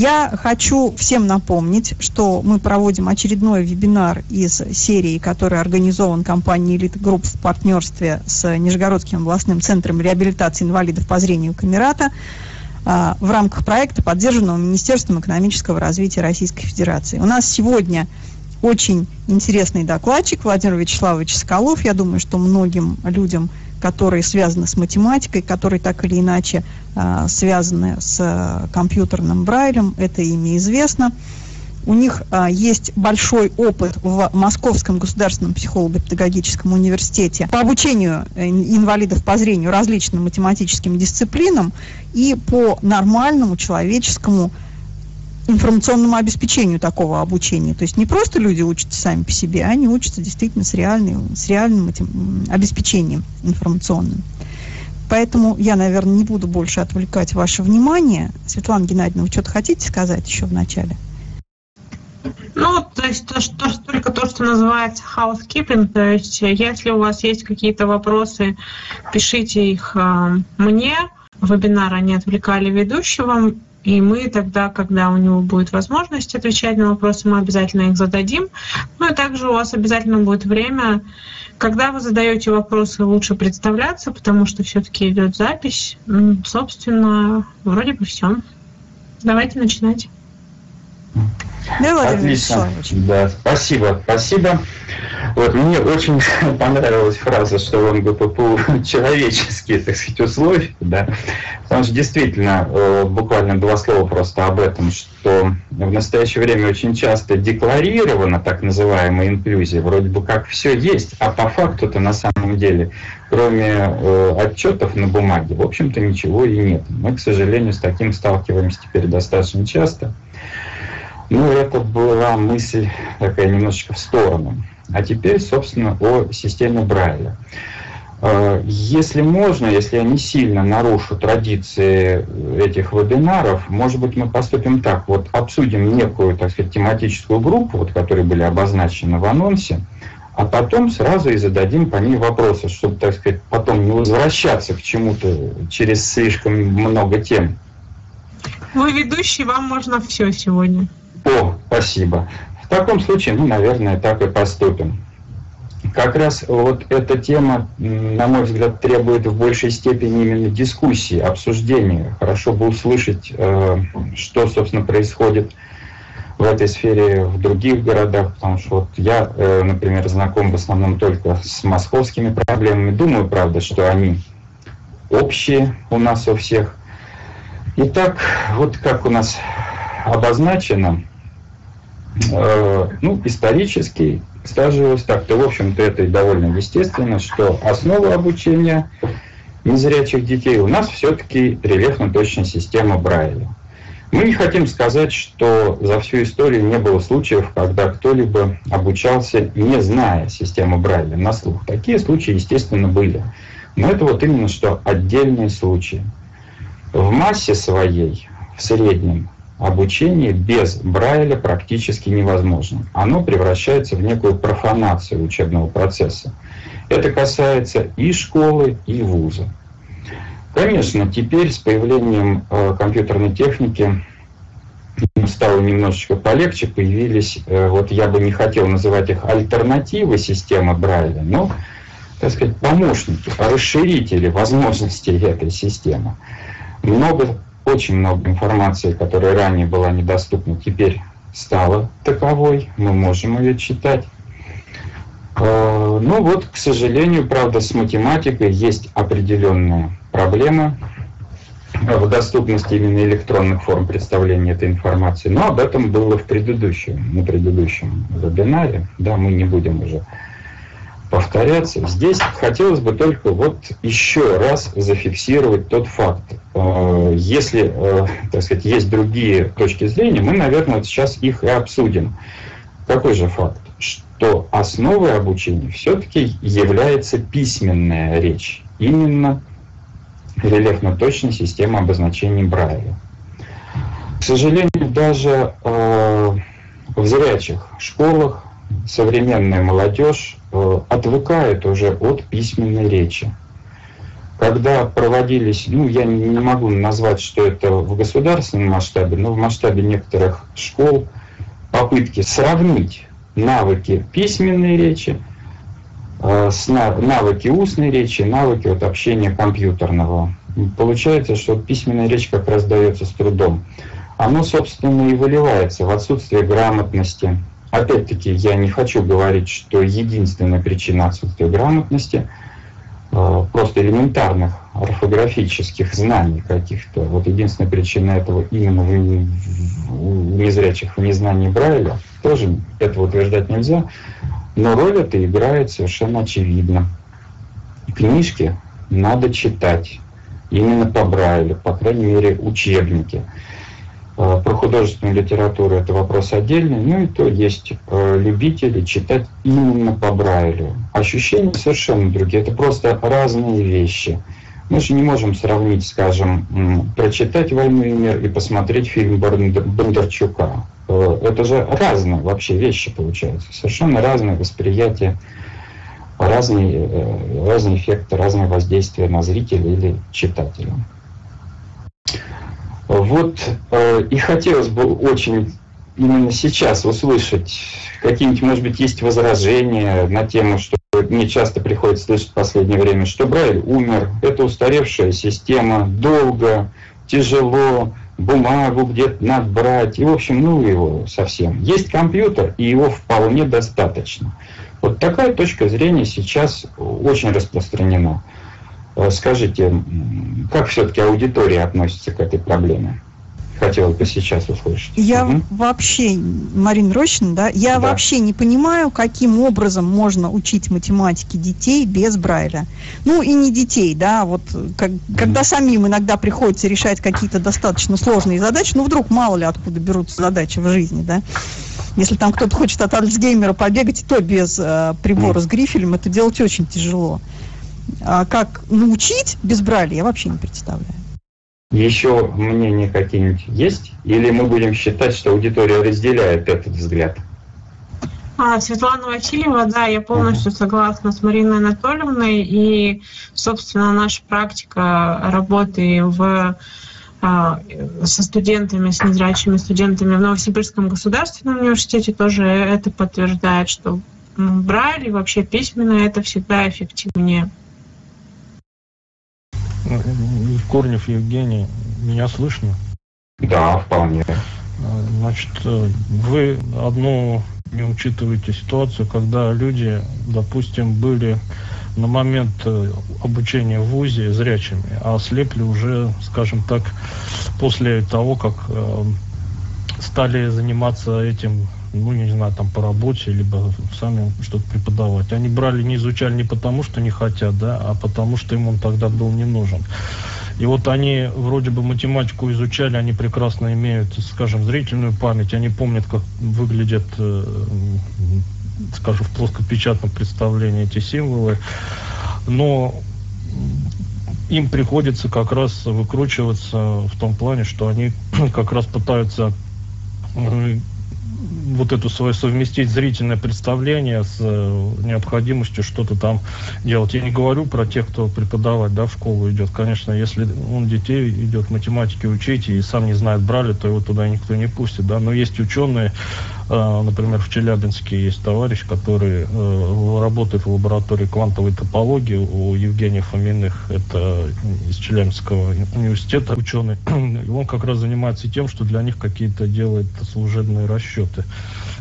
Я хочу всем напомнить, что мы проводим очередной вебинар из серии, который организован компанией «Элита Групп» в партнерстве с Нижегородским областным центром реабилитации инвалидов по зрению Камерата а, в рамках проекта, поддержанного Министерством экономического развития Российской Федерации. У нас сегодня очень интересный докладчик Владимир Вячеславович Соколов. Я думаю, что многим людям которые связаны с математикой, которые так или иначе э, связаны с э, компьютерным Брайлем, это ими известно. У них э, есть большой опыт в Московском государственном психолого-педагогическом университете по обучению инвалидов по зрению различным математическим дисциплинам и по нормальному человеческому информационному обеспечению такого обучения. То есть не просто люди учатся сами по себе, они учатся действительно с реальным, с реальным этим обеспечением информационным. Поэтому я, наверное, не буду больше отвлекать ваше внимание. Светлана Геннадьевна, вы что-то хотите сказать еще в начале? Ну, то есть то, что, только то, что называется housekeeping, то есть если у вас есть какие-то вопросы, пишите их э, мне. Вебинары не отвлекали ведущего. И мы тогда, когда у него будет возможность отвечать на вопросы, мы обязательно их зададим. Ну и также у вас обязательно будет время, когда вы задаете вопросы, лучше представляться, потому что все-таки идет запись. Собственно, вроде бы все. Давайте начинать. Да, Отлично. Да, спасибо, спасибо. Вот мне очень понравилась фраза, что он ГППУ человеческие, так сказать, условия, да. Потому что действительно, э, буквально два слова просто об этом, что в настоящее время очень часто декларирована так называемая инклюзия, вроде бы как все есть, а по факту-то на самом деле, кроме э, отчетов на бумаге, в общем-то ничего и нет. Мы, к сожалению, с таким сталкиваемся теперь достаточно часто. Ну, это была мысль такая немножечко в сторону. А теперь, собственно, о системе Брайля. Э, если можно, если я не сильно нарушу традиции этих вебинаров, может быть, мы поступим так. Вот обсудим некую, так сказать, тематическую группу, вот, которые были обозначены в анонсе, а потом сразу и зададим по ней вопросы, чтобы, так сказать, потом не возвращаться к чему-то через слишком много тем. Вы ведущий, вам можно все сегодня. О, спасибо. В таком случае, ну, наверное, так и поступим. Как раз вот эта тема, на мой взгляд, требует в большей степени именно дискуссии, обсуждения. Хорошо бы услышать, э, что, собственно, происходит в этой сфере в других городах, потому что вот я, э, например, знаком в основном только с московскими проблемами. Думаю, правда, что они общие у нас у всех. Итак, вот как у нас обозначено, Э, ну, исторически сложилось так-то, в общем-то, это и довольно естественно, что основа обучения незрячих детей у нас все-таки рельефно-точная система Брайля. Мы не хотим сказать, что за всю историю не было случаев, когда кто-либо обучался, не зная систему Брайля на слух. Такие случаи, естественно, были. Но это вот именно что отдельные случаи. В массе своей, в среднем, обучение без Брайля практически невозможно. Оно превращается в некую профанацию учебного процесса. Это касается и школы, и вуза. Конечно, теперь с появлением э, компьютерной техники стало немножечко полегче, появились, э, вот я бы не хотел называть их альтернативы системы Брайля, но, так сказать, помощники, расширители возможностей этой системы. Много очень много информации, которая ранее была недоступна, теперь стала таковой, мы можем ее читать. Э, ну вот, к сожалению, правда, с математикой есть определенная проблема в доступности именно электронных форм представления этой информации. Но об этом было в предыдущем, на предыдущем вебинаре. Да, мы не будем уже повторяться. Здесь хотелось бы только вот еще раз зафиксировать тот факт. Э, если, э, так сказать, есть другие точки зрения, мы, наверное, вот сейчас их и обсудим. Какой же факт? Что основой обучения все-таки является письменная речь. Именно рельефно-точная система обозначений Брайля. К сожалению, даже э, в зрячих школах современная молодежь э, отвыкает уже от письменной речи. когда проводились, ну, я не могу назвать, что это в государственном масштабе, но в масштабе некоторых школ попытки сравнить навыки письменной речи э, с навыки устной речи, навыки вот общения компьютерного. Получается, что письменная речь как раз дается с трудом. Оно, собственно, и выливается в отсутствие грамотности. Опять-таки, я не хочу говорить, что единственная причина отсутствия грамотности – Э, просто элементарных орфографических знаний каких-то. Вот единственная причина этого именно у незрячих в незнании Брайля. Тоже этого утверждать нельзя. Но роль это играет совершенно очевидно. Книжки надо читать именно по Брайлю, по крайней мере учебники. Э, про художественную литературу это вопрос отдельный, ну и то есть э, любители читать именно по Брайлю. Ощущения совершенно другие, это просто разные вещи. Мы же не можем сравнить, скажем, прочитать «Войну и мир» и посмотреть фильм Бондарчука. Э, это же разные вообще вещи получаются, совершенно разное восприятие, разные, разные эффекты, разные воздействия на зрителя или читателя. Вот э, и хотелось бы очень именно сейчас услышать какие-нибудь, может быть, есть возражения на тему, что мне часто приходится слышать в последнее время, что Брайль умер, это устаревшая система, долго, тяжело, бумагу где-то надо брать, и, в общем, ну его совсем. Есть компьютер, и его вполне достаточно. Вот такая точка зрения сейчас очень распространена. Э, скажите, как все-таки аудитория относится к этой проблеме? Хотела бы сейчас услышать. Я угу. вообще, Марина Рощина, да, я да. вообще не понимаю, каким образом можно учить математике детей без Брайля. Ну и не детей, да, вот как, угу. когда самим иногда приходится решать какие-то достаточно сложные задачи, ну вдруг мало ли откуда берутся задачи в жизни, да. Если там кто-то хочет от Альцгеймера побегать, то без э, прибора с грифелем это делать очень тяжело. А как научить без Брайля, я вообще не представляю. Еще мнения какие-нибудь есть? Или мы будем считать, что аудитория разделяет этот взгляд? А, Светлана Васильева, да, я полностью согласна с Мариной Анатольевной. И, собственно, наша практика работы в а, со студентами, с незрячими студентами в Новосибирском государственном университете тоже это подтверждает, что Брайль и вообще письменно это всегда эффективнее. Корнев Евгений, меня слышно? Да, вполне. Значит, вы одну не учитываете ситуацию, когда люди, допустим, были на момент э, обучения в ВУЗе зрячими, а ослепли уже, скажем так, после того, как э, стали заниматься этим ну, не знаю, там по работе, либо сами что-то преподавать. Они брали, не изучали не потому, что не хотят, да, а потому, что им он тогда был не нужен. И вот они вроде бы математику изучали, они прекрасно имеют, скажем, зрительную память, они помнят, как выглядят, э, скажем, в плоскопечатном представлении эти символы, но им приходится как раз выкручиваться в том плане, что они как раз пытаются вот эту свою совместить зрительное представление с э, необходимостью что-то там делать. Я не говорю про тех, кто преподавать, да, в школу идет. Конечно, если он детей идет математике учить и сам не знает брали, то его туда никто не пустит, да. Но есть ученые, например, в Челябинске есть товарищ, который э, работает в лаборатории квантовой топологии у Евгения Фоминых, это из Челябинского университета ученый. И он как раз занимается тем, что для них какие-то делает служебные расчеты.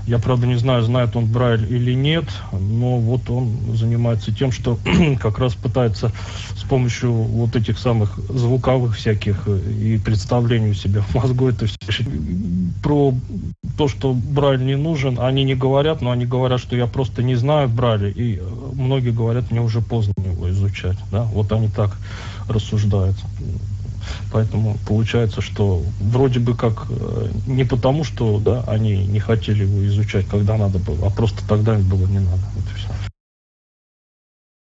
Я, правда, не знаю, знает он Брайль или нет, но вот он занимается тем, что как раз пытается с помощью вот этих самых звуковых всяких э, и представлений у себя в мозгу это все. Про то, что Брайль не нужен, они не говорят, но они говорят, что я просто не знаю Брайля, и э, многие говорят, мне уже поздно его изучать. Да? Вот они так рассуждают. Поэтому получается, что вроде бы как э, не потому, что да, они не хотели его изучать, когда надо было, а просто тогда им было не надо. Вот и все.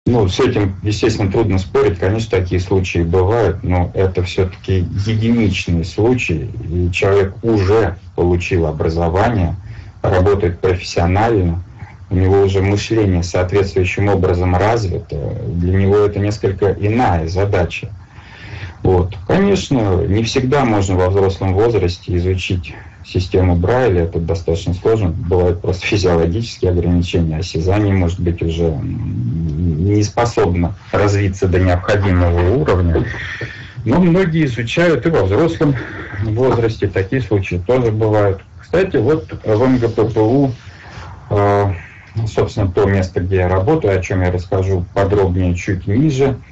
Ну, с этим, естественно, трудно спорить. Конечно, такие случаи бывают, но это все-таки единичные случаи. И человек уже получил образование, работает профессионально, у него уже мышление соответствующим образом развито, для него это несколько иная задача. Вот. Конечно, не всегда можно во взрослом возрасте изучить систему Брайля, это достаточно сложно, бывают просто физиологические ограничения, осязание может быть уже не способно развиться до необходимого уровня. Но многие изучают и во взрослом возрасте, такие случаи тоже бывают. Кстати, вот в МГППУ, э, собственно, то место, где я работаю, о чем я расскажу подробнее чуть ниже –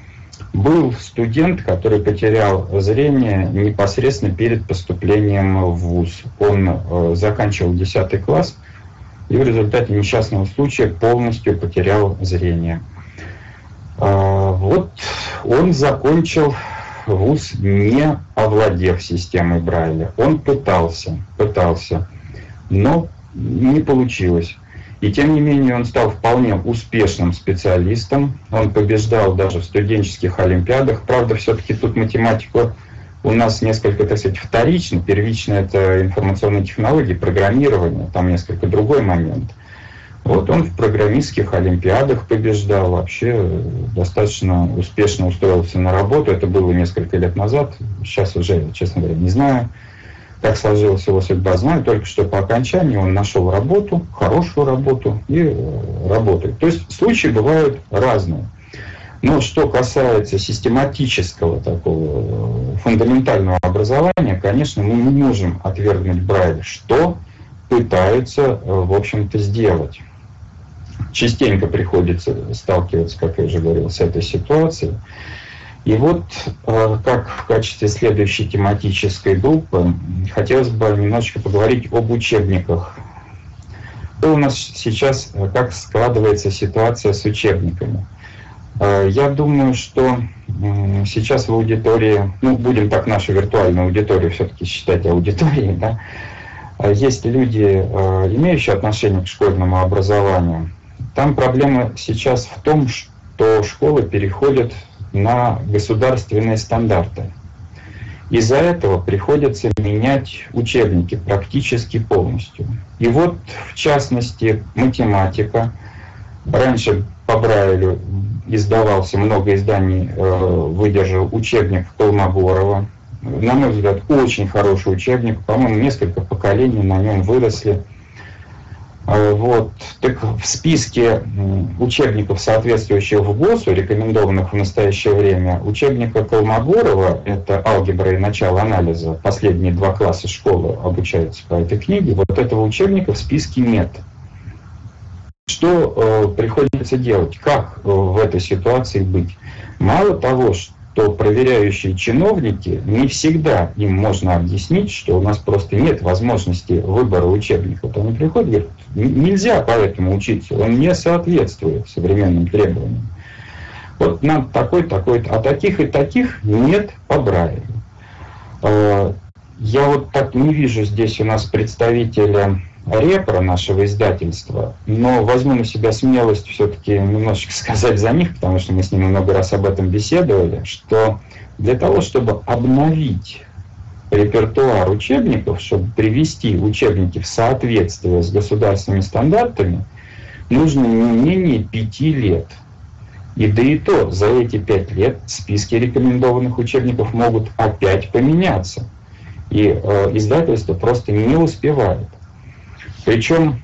был студент, который потерял зрение непосредственно перед поступлением в ВУЗ. Он э, заканчивал 10 класс и в результате несчастного случая полностью потерял зрение. Э, вот он закончил ВУЗ, не овладев системой Брайля. Он пытался, пытался, но не получилось. И тем не менее он стал вполне успешным специалистом. Он побеждал даже в студенческих олимпиадах. Правда, все-таки тут математику у нас несколько, так сказать, вторично. Первично это информационные технологии, программирование. Там несколько другой момент. Вот он в программистских олимпиадах побеждал, вообще достаточно успешно устроился на работу. Это было несколько лет назад. Сейчас уже, честно говоря, не знаю как сложилась его судьба, знаю только, что по окончании он нашел работу, хорошую работу и э, работает. То есть случаи бывают разные. Но что касается систематического такого э, фундаментального образования, конечно, мы не можем отвергнуть Брайля, что пытаются, э, в общем-то, сделать. Частенько приходится сталкиваться, как я уже говорил, с этой ситуацией. И вот э, как в качестве следующей тематической группы хотелось бы немножечко поговорить об учебниках. Что у нас сейчас, э, как складывается ситуация с учебниками? Э, я думаю, что сейчас в аудитории, ну, будем так нашу виртуальную аудиторию все-таки считать аудиторией, да, есть люди, имеющие отношение к школьному образованию. Там проблема сейчас в том, что школы переходят на государственные стандарты. Из-за этого приходится менять учебники практически полностью. И вот, в частности, математика. Раньше по Брайлю издавался, много изданий э, выдержал учебник Колмогорова. На мой взгляд, очень хороший учебник. По-моему, несколько поколений на нем выросли. А, вот. Так в списке учебников, соответствующих в ГОСу, рекомендованных в настоящее время, учебника Колмогорова, это «Алгебра и начало анализа», последние два класса школы обучаются по этой книге, вот этого учебника в списке нет. Что э, приходится делать? Как э, в этой ситуации быть? Мало того, что то проверяющие чиновники, не всегда им можно объяснить, что у нас просто нет возможности выбора учебника. Вот они приходят и говорят, нельзя поэтому учиться, он не соответствует современным требованиям. Вот нам такой, такой, а таких и таких нет по Брайлю. А, я вот так не вижу здесь у нас представителя репро нашего издательства, но возьму на себя смелость все-таки немножечко сказать за них, потому что мы с ними много раз об этом беседовали, что для того, чтобы обновить репертуар учебников, чтобы привести учебники в соответствие с государственными стандартами, нужно не менее пяти лет. И да и то, за эти пять лет списки рекомендованных учебников могут опять поменяться. И э, издательство просто не успевает. Причем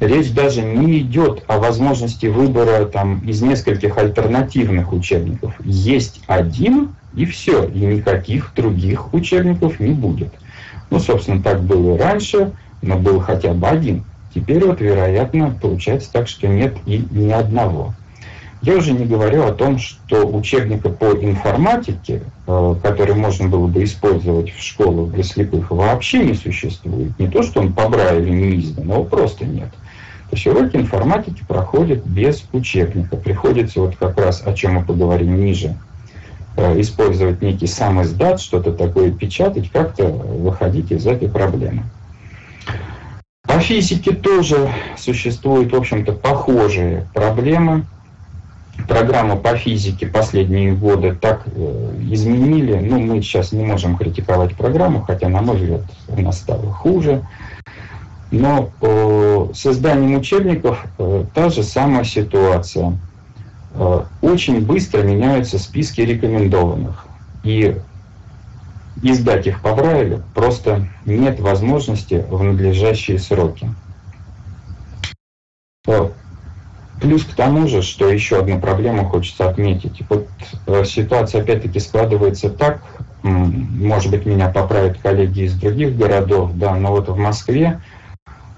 речь даже не идет о возможности выбора там, из нескольких альтернативных учебников. Есть один, и все, и никаких других учебников не будет. Ну, собственно, так было раньше, но был хотя бы один. Теперь вот, вероятно, получается так, что нет и ни одного. Я уже не говорю о том, что учебника по информатике, э, который можно было бы использовать в школах для слепых, вообще не существует. Не то, что он по Брайлю не издан, его просто нет. То есть уроки информатики проходят без учебника. Приходится вот как раз, о чем мы поговорим ниже, использовать некий сам издат, что-то такое печатать, как-то выходить из этой проблемы. По физике тоже существуют, в общем-то, похожие проблемы программу по физике последние годы так э, изменили. Ну, мы сейчас не можем критиковать программу, хотя, на мой взгляд, она стала хуже. Но э, созданием учебников э, та же самая ситуация. Э, очень быстро меняются списки рекомендованных. И издать их по Брайлю просто нет возможности в надлежащие сроки. Э, плюс к тому же, что еще одну проблему хочется отметить. Вот э, ситуация опять-таки складывается так, может быть, меня поправят коллеги из других городов, да, но вот в Москве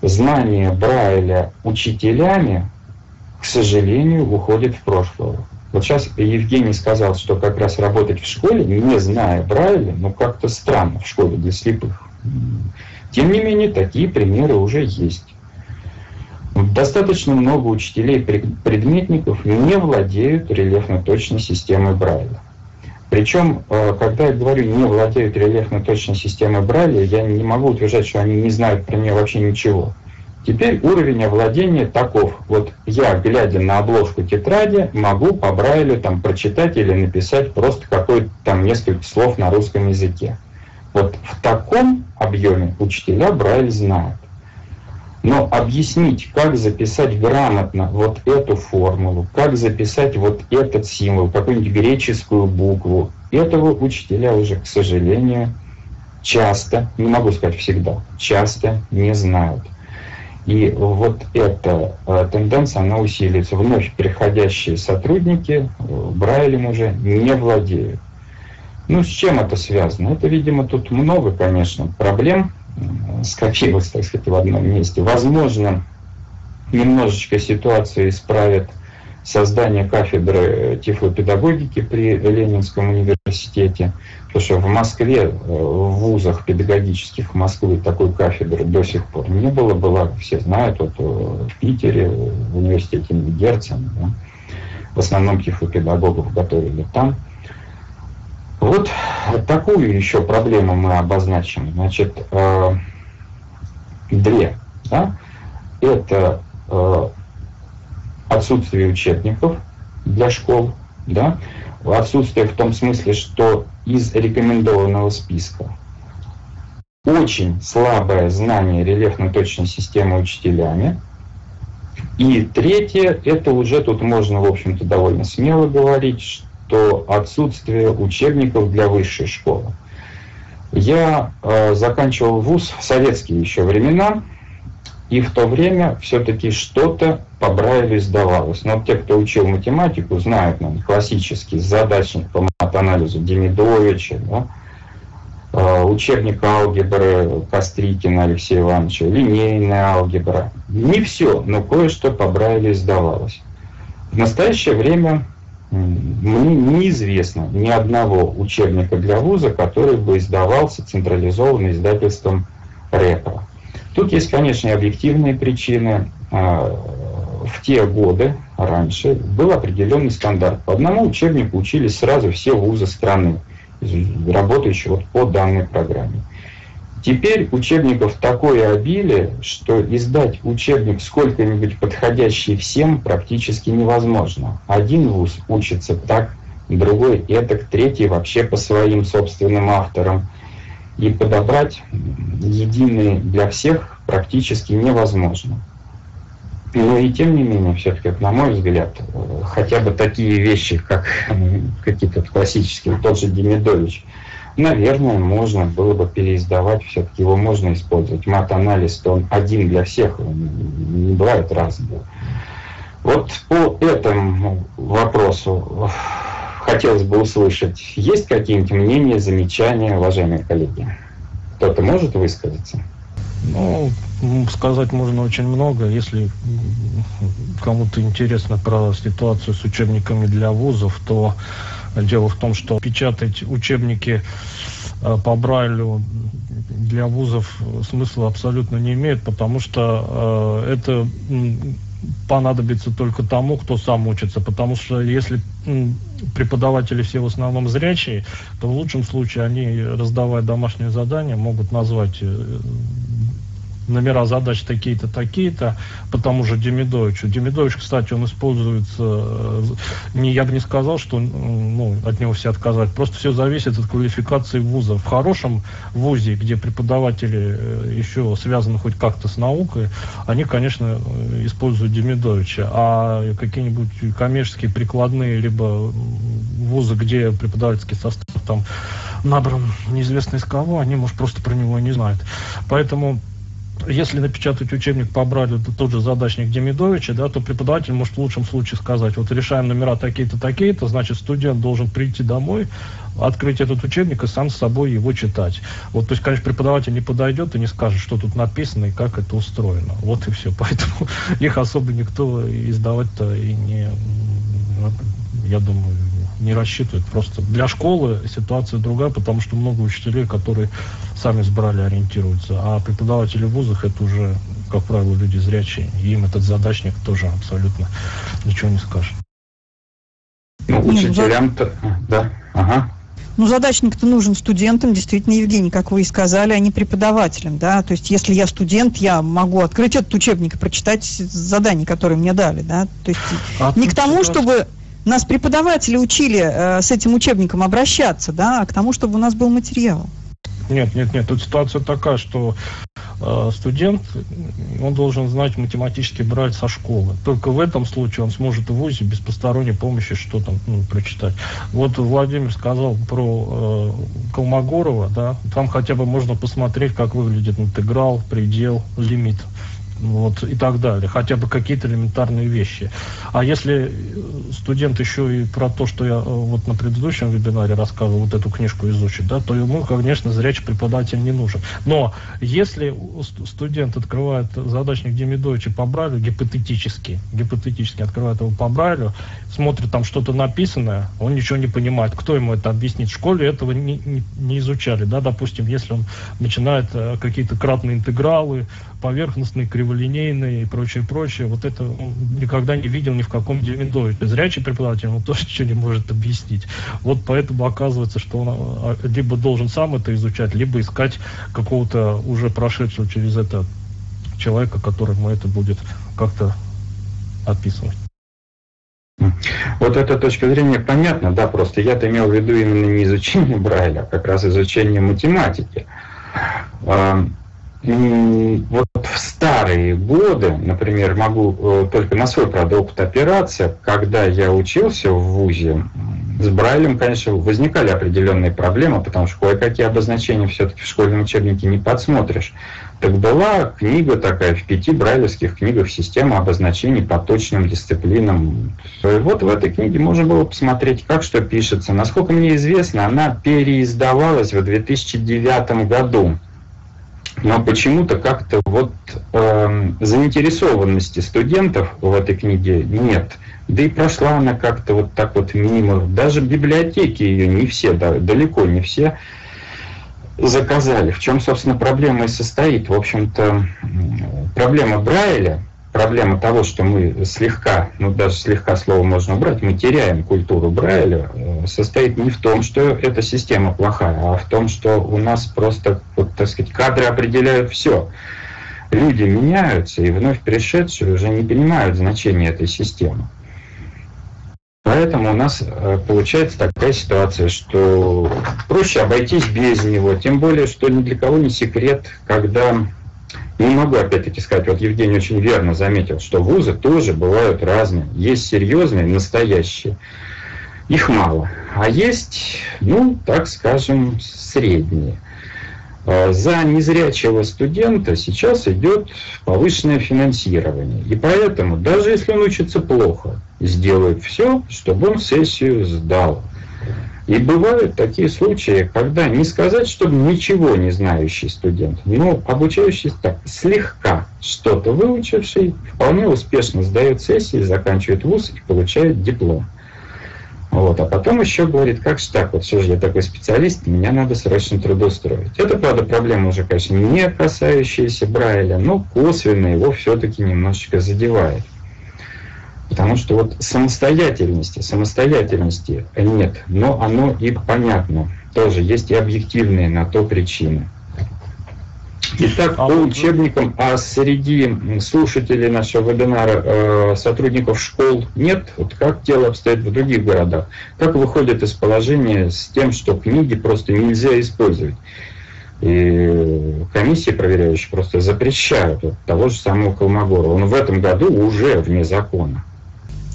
знание Брайля учителями, к сожалению, уходит в прошлое. Вот сейчас Евгений сказал, что как раз работать в школе, не зная Брайля, ну как-то странно в школе для слепых. Тем не менее, такие примеры уже есть. Достаточно много учителей-предметников не владеют рельефно-точной системой Брайля. Причем, э, когда я говорю «не владеют рельефно-точной системой Брайля», я не могу утверждать, что они не знают про нее вообще ничего. Теперь уровень овладения таков. Вот я, глядя на обложку тетради, могу по Брайлю там прочитать или написать просто какое-то там несколько слов на русском языке. Вот в таком объеме учителя Брайль знают. Но объяснить, как записать грамотно вот эту формулу, как записать вот этот символ, какую-нибудь греческую букву, этого учителя уже, к сожалению, часто, не могу сказать всегда, часто не знают. И вот эта э, тенденция, она усиливается. Вновь переходящие сотрудники э, Брайлем уже не владеют. Ну, с чем это связано? Это, видимо, тут много, конечно, проблем скопилось, так сказать, в одном месте. Возможно, немножечко ситуацию исправит создание кафедры тифлопедагогики при Ленинском университете, потому что в Москве, э, в вузах педагогических Москвы такой кафедры до сих пор не было, была, все знают, вот э, в Питере, в университете Герцен, да, в основном тифлопедагогов готовили там. Вот такую еще проблему мы обозначим. Значит, э, две. Да? Это отсутствие учебников для школ, да? отсутствие в том смысле, что из рекомендованного списка очень слабое знание рельефно-точной системы учителями. И третье, это уже тут можно, в общем-то, довольно смело говорить, что отсутствие учебников для высшей школы. Я э, заканчивал вуз в советские еще времена, и в то время все-таки что-то по Брайлю издавалось. Но те, кто учил математику, знают наверное, классический задачник по матанализу Демидовича, да? э, учебник алгебры Кострикина Алексея Ивановича, линейная алгебра. Не все, но кое-что по Брайлю издавалось. В настоящее время мне неизвестно ни одного учебника для вуза, который бы издавался централизованно издательством РЭПа. Тут есть, конечно, и объективные причины. А, в те годы, раньше, был определенный стандарт. По одному учебнику учились сразу все вузы страны, работающие вот по данной программе. Теперь учебников такое обилие, что издать учебник сколько-нибудь подходящий всем практически невозможно. Один вуз учится так, другой этак, третий вообще по своим собственным авторам. И подобрать единый для всех практически невозможно. Но и тем не менее, все-таки, на мой взгляд, хотя бы такие вещи, как какие-то классические, тот же Демидович – Наверное, можно было бы переиздавать, все-таки его можно использовать. Мат-анализ, то он один для всех, не бывает разного. Вот по этому вопросу хотелось бы услышать, есть какие-нибудь мнения, замечания, уважаемые коллеги? Кто-то может высказаться? Ну, сказать можно очень много. Если кому-то интересно про ситуацию с учебниками для вузов, то Дело в том, что печатать учебники э, по Брайлю для вузов смысла абсолютно не имеет, потому что э, это понадобится только тому, кто сам учится. Потому что если преподаватели все в основном зрячие, то в лучшем случае они, раздавая домашнее задание, могут назвать э, номера задач такие-то, такие-то, по тому же Демидовичу. Демидович, кстати, он используется, э, не, я бы не сказал, что ну, от него все отказать, просто все зависит от квалификации вуза. В хорошем вузе, где преподаватели э, еще связаны хоть как-то с наукой, они, конечно, э, используют Демидовича, а какие-нибудь коммерческие, прикладные, либо вузы, где преподавательский состав там набран неизвестно из кого, они, может, просто про него не знают. Поэтому если напечатать учебник по Брайлю, это тот же задачник Демидовича, да, то преподаватель может в лучшем случае сказать, вот решаем номера такие-то, такие-то, значит, студент должен прийти домой, открыть этот учебник и сам с собой его читать. Вот, то есть, конечно, преподаватель не подойдет и не скажет, что тут написано и как это устроено. Вот и все. Поэтому их особо никто издавать-то и не, я думаю, не рассчитывает. Просто для школы ситуация другая, потому что много учителей, которые сами с Брали ориентируются. А преподаватели в вузах это уже, как правило, люди зрячие. И им этот задачник тоже абсолютно ничего не скажет. Ну, ну учителям-то, да, ага. Ну, задачник-то нужен студентам, действительно, Евгений, как вы и сказали, а не преподавателям, да, то есть если я студент, я могу открыть этот учебник и прочитать задания, которые мне дали, да, то есть а не к тому, чтобы нас преподаватели учили э, с этим учебником обращаться, да, а к тому, чтобы у нас был материал. Нет, нет, нет. Тут ситуация такая, что э, студент, он должен знать математический брать со школы. Только в этом случае он сможет в ВУЗе без посторонней помощи что там ну, прочитать. Вот Владимир сказал про э, Колмогорова, да, там хотя бы можно посмотреть, как выглядит интеграл, предел, лимит вот, и так далее, хотя бы какие-то элементарные вещи. А если студент еще и про то, что я э, вот на предыдущем вебинаре рассказывал, вот эту книжку изучит, да, то ему, конечно, зрячий преподаватель не нужен. Но если студент открывает задачник Демидовича по Брайлю, гипотетически, гипотетически открывает его по Брайлю, смотрит там что-то написанное, он ничего не понимает. Кто ему это объяснит? В школе этого не, не, не изучали, да, допустим, если он начинает э, какие-то кратные интегралы, поверхностные, криволинейные и прочее, прочее. Вот это он никогда не видел ни в каком Демидове. Зрячий преподаватель он тоже ничего не может объяснить. Вот поэтому оказывается, что он а, либо должен сам это изучать, либо искать какого-то уже прошедшего через это человека, которому это будет как-то описывать. Вот эта точка зрения понятна, да, просто я-то имел в виду именно не изучение Брайля, а как раз изучение математики вот в старые годы, например, могу э, только на свой продукт опираться, когда я учился в ВУЗе, с Брайлем, конечно, возникали определенные проблемы, потому что кое-какие обозначения все-таки в школьном учебнике не подсмотришь. Так была книга такая в пяти брайлевских книгах «Система обозначений по точным дисциплинам». И вот в этой книге можно было посмотреть, как что пишется. Насколько мне известно, она переиздавалась в 2009 году но почему-то как-то вот э, заинтересованности студентов в этой книге нет. Да и прошла она как-то вот так вот мимо. Даже библиотеки ее не все, да, далеко не все заказали. В чем, собственно, проблема и состоит? В общем-то, проблема Брайля проблема того, что мы слегка, ну даже слегка слово можно убрать, мы теряем культуру Брайля, э, состоит не в том, что эта система плохая, а в том, что у нас просто, вот, так сказать, кадры определяют все. Люди меняются, и вновь пришедшие уже не понимают значения этой системы. Поэтому у нас э, получается такая ситуация, что проще обойтись без него, тем более, что ни для кого не секрет, когда не могу опять-таки сказать, вот Евгений очень верно заметил, что вузы тоже бывают разные. Есть серьезные, настоящие. Их мало. А есть, ну, так скажем, средние. А за незрячего студента сейчас идет повышенное финансирование. И поэтому, даже если он учится плохо, сделают все, чтобы он сессию сдал. И бывают такие случаи, когда не сказать, чтобы ничего не знающий студент, но обучающийся так, слегка что-то выучивший, вполне успешно сдает сессии, заканчивает вуз и получает диплом. Вот, а потом еще говорит, как же так, вот все же я такой специалист, меня надо срочно трудоустроить. Это, правда, проблема уже, конечно, не касающаяся Брайля, но косвенно его все-таки немножечко задевает. Потому что вот самостоятельности, самостоятельности нет, но оно и понятно. Тоже есть и объективные на то причины. Итак, по учебникам, а среди слушателей нашего вебинара э, сотрудников школ нет? Вот как дело обстоит в других городах? Как выходят из положения с тем, что книги просто нельзя использовать? И комиссии проверяющие просто запрещают вот, того же самого Колмогорова. Он в этом году уже вне закона.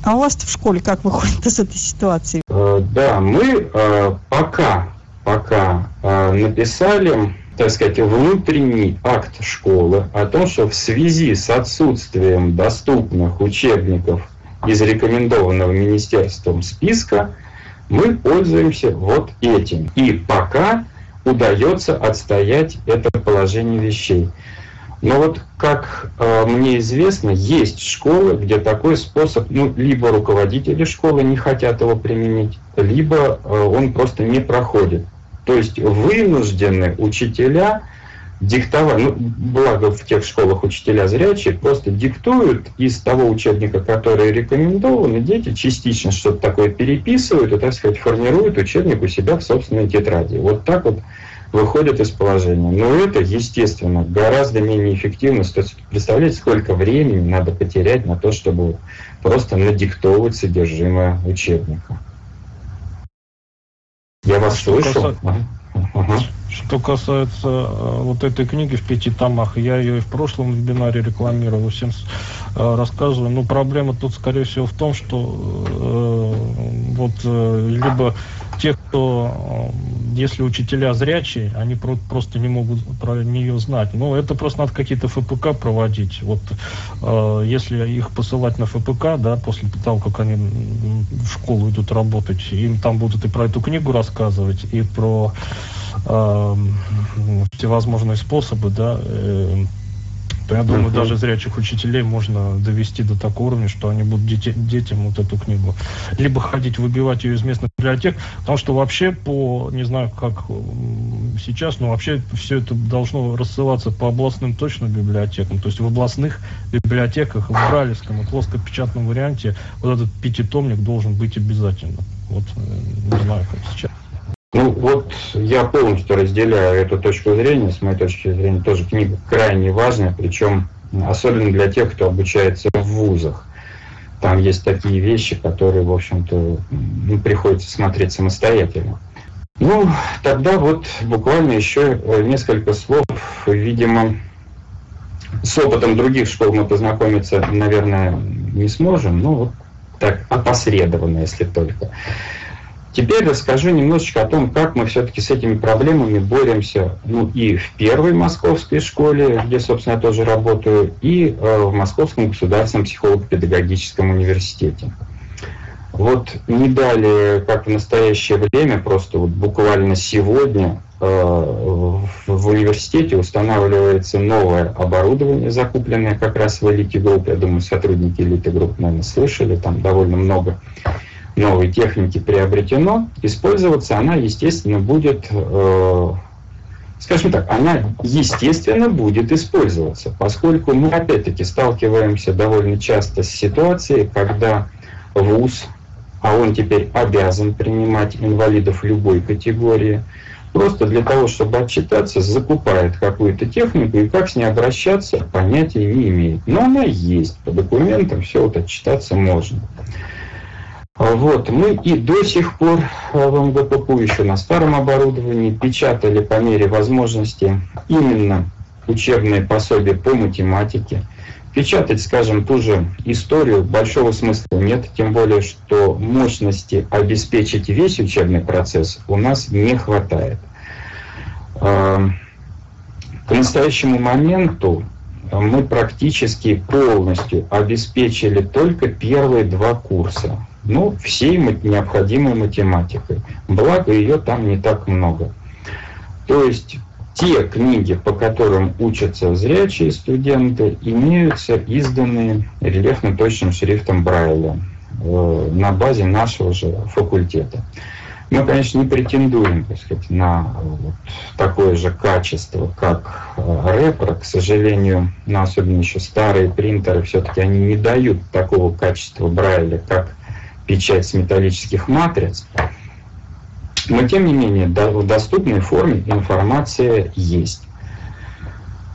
А у вас в школе как выходит из этой ситуации? Э, да, мы э, пока, пока э, написали так сказать, внутренний акт школы о том, что в связи с отсутствием доступных учебников из рекомендованного министерством списка мы пользуемся вот этим. И пока удается отстоять это положение вещей. Но вот, как э, мне известно, есть школы, где такой способ, ну, либо руководители школы не хотят его применить, либо э, он просто не проходит. То есть вынуждены учителя диктовать, ну, благо в тех школах учителя зрячие, просто диктуют из того учебника, который рекомендован, и дети частично что-то такое переписывают и, так сказать, формируют учебник у себя в собственной тетради. Вот так вот выходят из положения. Но это, естественно, гораздо менее эффективно. Представляете, сколько времени надо потерять на то, чтобы просто надиктовывать содержимое учебника. Я вас что слышу. Касается, ага. Что касается э, вот этой книги в пяти томах, я ее и в прошлом вебинаре рекламировал, всем э, рассказываю. Но проблема тут, скорее всего, в том, что э, вот э, либо те, кто, э, если учителя зрячие, они про просто не могут про нее знать. Ну, это просто надо какие-то ФПК проводить. Вот э, если их посылать на ФПК, да, после того, как они в школу идут работать, им там будут и про эту книгу рассказывать, и про э, всевозможные способы, да, э, то я думаю, uh-huh. даже зрячих учителей можно довести до такого уровня, что они будут дети, детям вот эту книгу либо ходить выбивать ее из местных библиотек, потому что вообще по, не знаю, как сейчас, но вообще все это должно рассылаться по областным точно библиотекам, то есть в областных библиотеках в бралевском и плоскопечатном варианте вот этот пятитомник должен быть обязательно. Вот э, не знаю, как сейчас. Ну вот я полностью разделяю эту точку зрения. С моей точки зрения тоже книга крайне важная, причем особенно для тех, кто обучается в вузах. Там есть такие вещи, которые, в общем-то, приходится смотреть самостоятельно. Ну, тогда вот буквально еще несколько слов, видимо, с опытом других школ мы познакомиться, наверное, не сможем, ну вот так опосредованно, если только. Теперь расскажу немножечко о том, как мы все-таки с этими проблемами боремся ну, и в первой московской школе, где, собственно, я тоже работаю, и э, в Московском государственном психолого-педагогическом университете. Вот не далее, как в настоящее время, просто вот буквально сегодня э, в, университете устанавливается новое оборудование, закупленное как раз в Элите Групп. Я думаю, сотрудники Элиты Групп, наверное, слышали, там довольно много новой техники приобретено, использоваться она, естественно, будет, э, скажем так, она, естественно, будет использоваться, поскольку мы, опять-таки, сталкиваемся довольно часто с ситуацией, когда ВУЗ, а он теперь обязан принимать инвалидов любой категории, просто для того, чтобы отчитаться, закупает какую-то технику и как с ней обращаться, понятия не имеет. Но она есть, по документам все вот отчитаться можно. Вот, мы и до сих пор в МГППУ еще на старом оборудовании печатали по мере возможности именно учебные пособия по математике. Печатать, скажем, ту же историю большого смысла нет, тем более, что мощности обеспечить весь учебный процесс у нас не хватает. А, к настоящему моменту мы практически полностью обеспечили только первые два курса ну, всей необходимой математикой. Благо ее там не так много. То есть те книги, по которым учатся зрячие студенты, имеются изданные рельефно-точным шрифтом Брайля э, на базе нашего же факультета. Мы, конечно, не претендуем так сказать, на вот, такое же качество, как э, Репро. К сожалению, но особенно еще старые принтеры, все-таки они не дают такого качества Брайля, как печать с металлических матриц. Но тем не менее, в доступной форме информация есть.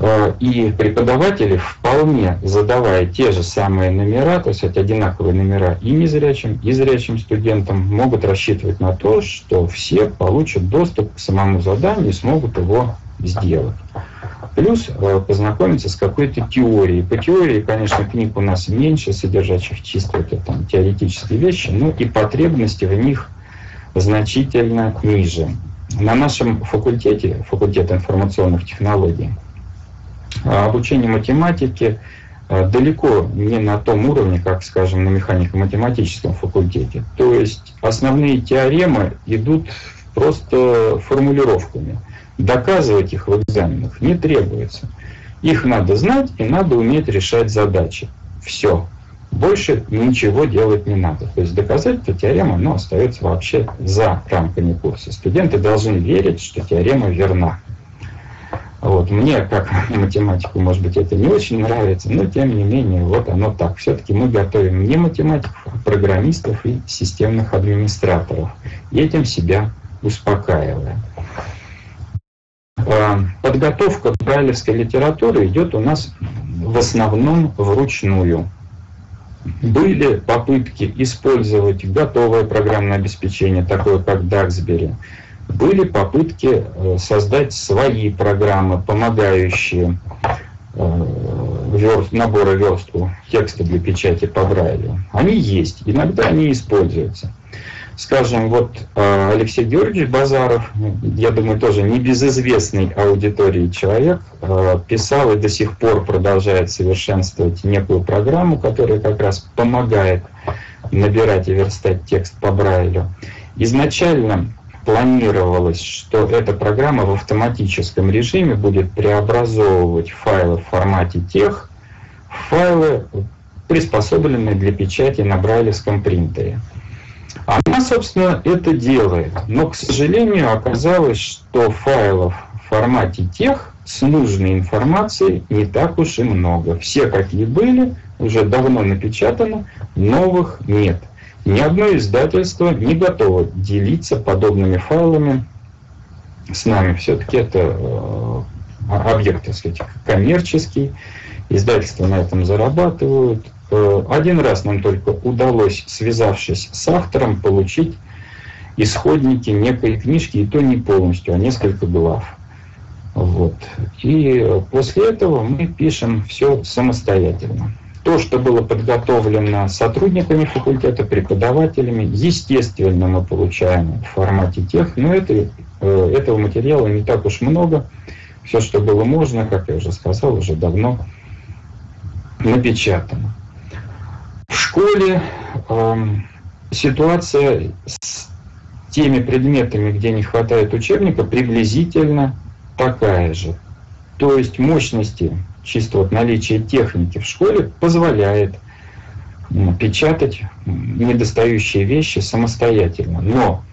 Э, и преподаватели вполне задавая те же самые номера, то есть одинаковые номера и незрячим, и зрячим студентам, могут рассчитывать на то, что все получат доступ к самому заданию и смогут его сделать. Плюс познакомиться с какой-то теорией. По теории, конечно, книг у нас меньше, содержащих чисто это, там, теоретические вещи, но и потребности в них значительно ниже. На нашем факультете, факультет информационных технологий, а обучение математики а, далеко не на том уровне, как, скажем, на механико-математическом факультете. То есть основные теоремы идут просто формулировками. Доказывать их в экзаменах не требуется. Их надо знать и надо уметь решать задачи. Все. Больше ничего делать не надо. То есть доказать эту теорему, но остается вообще за рамками курса. Студенты должны верить, что теорема верна. Вот. Мне, как математику, может быть, это не очень нравится, но тем не менее, вот оно так. Все-таки мы готовим не математиков, а программистов и системных администраторов. И этим себя успокаиваем. А, подготовка брайлевской литературы идет у нас в основном вручную. Были попытки использовать готовое программное обеспечение, такое как Daxberry, были попытки э, создать свои программы, помогающие э, верст, набора верстку текста для печати по Брайлю. Они есть, иногда они используются. Скажем, вот э, Алексей Георгиевич Базаров, я думаю, тоже небезызвестный аудитории человек, писал и до сих пор продолжает совершенствовать некую программу, которая как раз помогает набирать и верстать текст по Брайлю. Изначально планировалось, что эта программа в автоматическом режиме будет преобразовывать файлы в формате тех в файлы, приспособленные для печати на брайлевском принтере. Она, собственно, это делает. Но, к сожалению, оказалось, что файлов в формате тех с нужной информацией не так уж и много. Все, какие были, уже давно напечатаны, новых нет. Ни одно издательство не готово делиться подобными файлами с нами. Все-таки это э, объект, так сказать, коммерческий. Издательства на этом зарабатывают. Э, один раз нам только удалось, связавшись с автором, получить исходники некой книжки, и то не полностью, а несколько глав. Вот. И после этого мы пишем все самостоятельно. То, что было подготовлено сотрудниками факультета, преподавателями, естественно, мы получаем в формате тех, но это, э, этого материала не так уж много. Все, что было можно, как я уже сказал, уже давно напечатано. В школе э, ситуация с теми предметами, где не хватает учебника, приблизительно такая же. То есть мощности чисто вот наличие техники в школе позволяет печатать недостающие вещи самостоятельно. Но,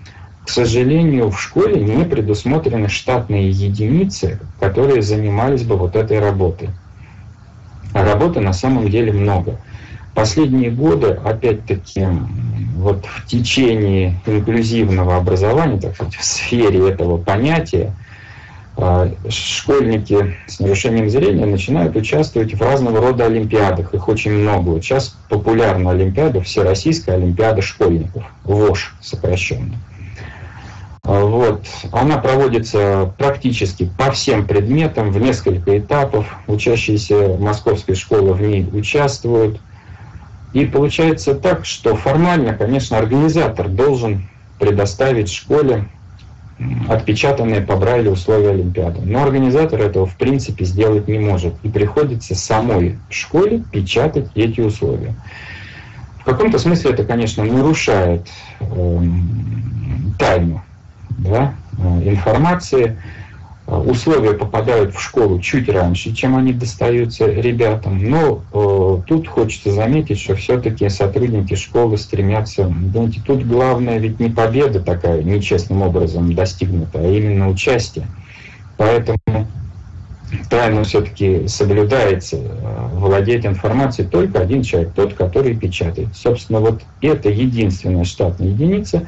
к сожалению, в школе не предусмотрены штатные единицы, которые занимались бы вот этой работой. А работы на самом деле много. Последние годы, опять-таки, вот в течение инклюзивного образования, так сказать, в сфере этого понятия, а, школьники с нарушением зрения начинают участвовать в разного рода олимпиадах. Их очень много. Вот сейчас популярна олимпиада, Всероссийская олимпиада школьников, ВОШ сокращенно. А, вот. Она проводится практически по всем предметам, в несколько этапов. Учащиеся московской школы в ней участвуют. И получается так, что формально, конечно, организатор должен предоставить школе отпечатанные по Брайлю условия Олимпиады. Но организатор этого в принципе сделать не может. И приходится самой школе печатать эти условия. В каком-то смысле это, конечно, нарушает э, тайну да, э, информации, условия попадают в школу чуть раньше, чем они достаются ребятам. Но э, тут хочется заметить, что все-таки сотрудники школы стремятся, знаете, тут главное ведь не победа такая нечестным образом достигнута, а именно участие. Поэтому тайну все-таки соблюдается, э, владеет информацией только один человек, тот, который печатает. Собственно, вот это единственная штатная единица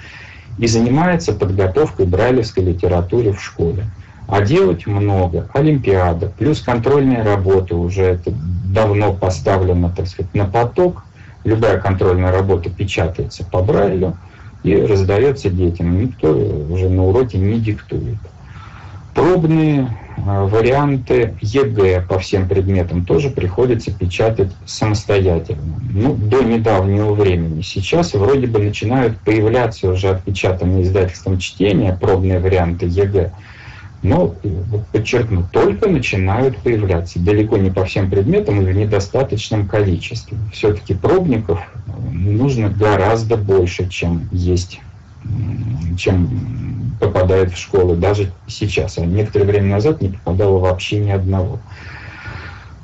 и занимается подготовкой брайлевской литературы в школе. А делать много. Олимпиада, плюс контрольная работа уже это давно поставлено, так сказать, на поток. Любая контрольная работа печатается по Брайлю и раздается детям. Никто уже на уроке не диктует. Пробные а, варианты ЕГЭ по всем предметам тоже приходится печатать самостоятельно. Ну, до недавнего времени. Сейчас вроде бы начинают появляться уже отпечатанные издательством «Чтение» пробные варианты ЕГЭ. Но, подчеркну, только начинают появляться. Далеко не по всем предметам и в недостаточном количестве. Все-таки пробников нужно гораздо больше, чем есть, чем попадает в школы. Даже сейчас. А некоторое время назад не попадало вообще ни одного.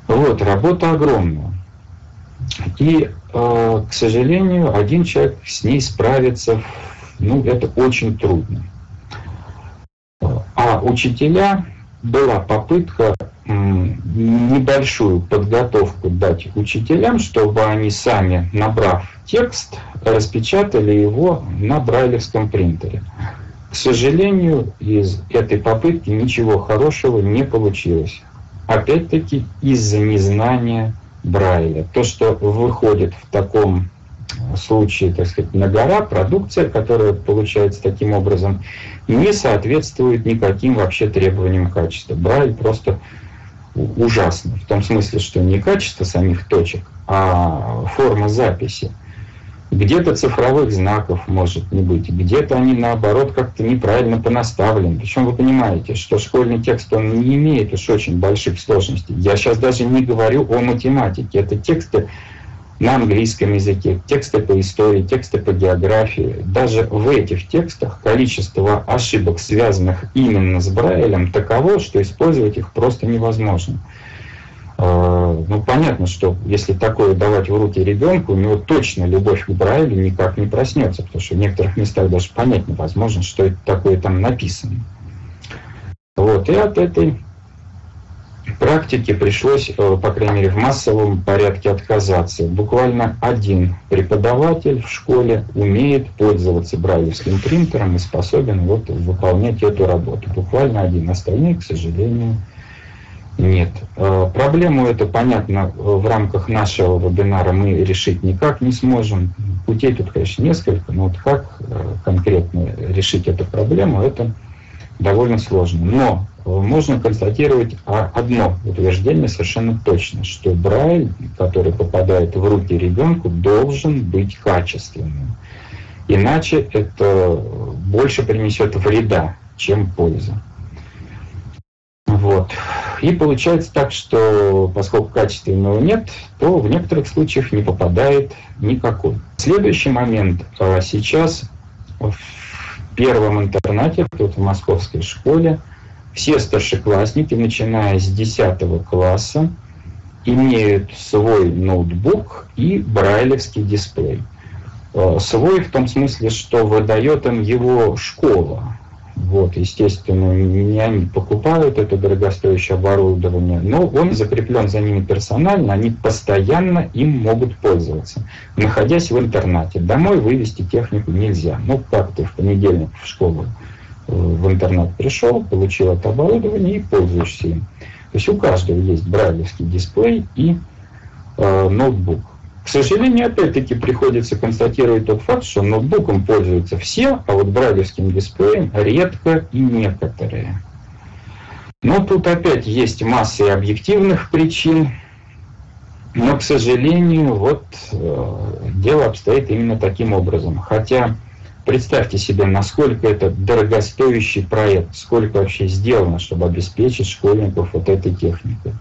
Вот, работа огромная. И, э, к сожалению, один человек с ней справится, ну, это очень трудно. Учителя была попытка небольшую подготовку дать учителям, чтобы они сами, набрав текст, распечатали его на брайлевском принтере. К сожалению, из этой попытки ничего хорошего не получилось. Опять-таки из-за незнания Брайля. То, что выходит в таком случае, так сказать, на гора, продукция, которая получается таким образом, не соответствует никаким вообще требованиям качества. Брайль просто ужасно. В том смысле, что не качество самих точек, а форма записи. Где-то цифровых знаков может не быть, где-то они наоборот как-то неправильно понаставлены. Причем вы понимаете, что школьный текст, он не имеет уж очень больших сложностей. Я сейчас даже не говорю о математике. Это тексты на английском языке, тексты по истории, тексты по географии. Даже в этих текстах количество ошибок, связанных именно с Брайлем, таково, что использовать их просто невозможно. А, ну, понятно, что если такое давать в руки ребенку, у него точно любовь к Брайлю никак не проснется, потому что в некоторых местах даже понять невозможно, что это такое там написано. Вот, и от этой практике пришлось, э, по крайней мере, в массовом порядке отказаться. Буквально один преподаватель в школе умеет пользоваться брайлевским принтером и способен вот выполнять эту работу. Буквально один. Остальные, к сожалению, нет. Э, проблему эту, понятно, в рамках нашего вебинара мы решить никак не сможем. Путей тут, конечно, несколько, но вот как э, конкретно решить эту проблему, это довольно сложно. Но можно констатировать одно утверждение совершенно точно, что Брайль, который попадает в руки ребенку, должен быть качественным. Иначе это больше принесет вреда, чем пользы. Вот. И получается так, что поскольку качественного нет, то в некоторых случаях не попадает никакой. Следующий момент. А сейчас в первом интернате, тут в московской школе, все старшеклассники, начиная с 10 класса, имеют свой ноутбук и брайлевский дисплей. Э, свой в том смысле, что выдает им его школа. Вот, естественно, не они покупают это дорогостоящее оборудование, но он закреплен за ними персонально, они постоянно им могут пользоваться, находясь в интернате. Домой вывести технику нельзя. Ну, как ты в понедельник в школу в интернет пришел, получил это оборудование и пользуешься им. То есть у каждого есть брайлевский дисплей и э, ноутбук. К сожалению, опять-таки приходится констатировать тот факт, что ноутбуком пользуются все, а вот брайлевским дисплеем редко и некоторые. Но тут опять есть масса объективных причин, но, к сожалению, вот э, дело обстоит именно таким образом. Хотя Представьте себе, насколько это дорогостоящий проект, сколько вообще сделано, чтобы обеспечить школьников вот этой техникой.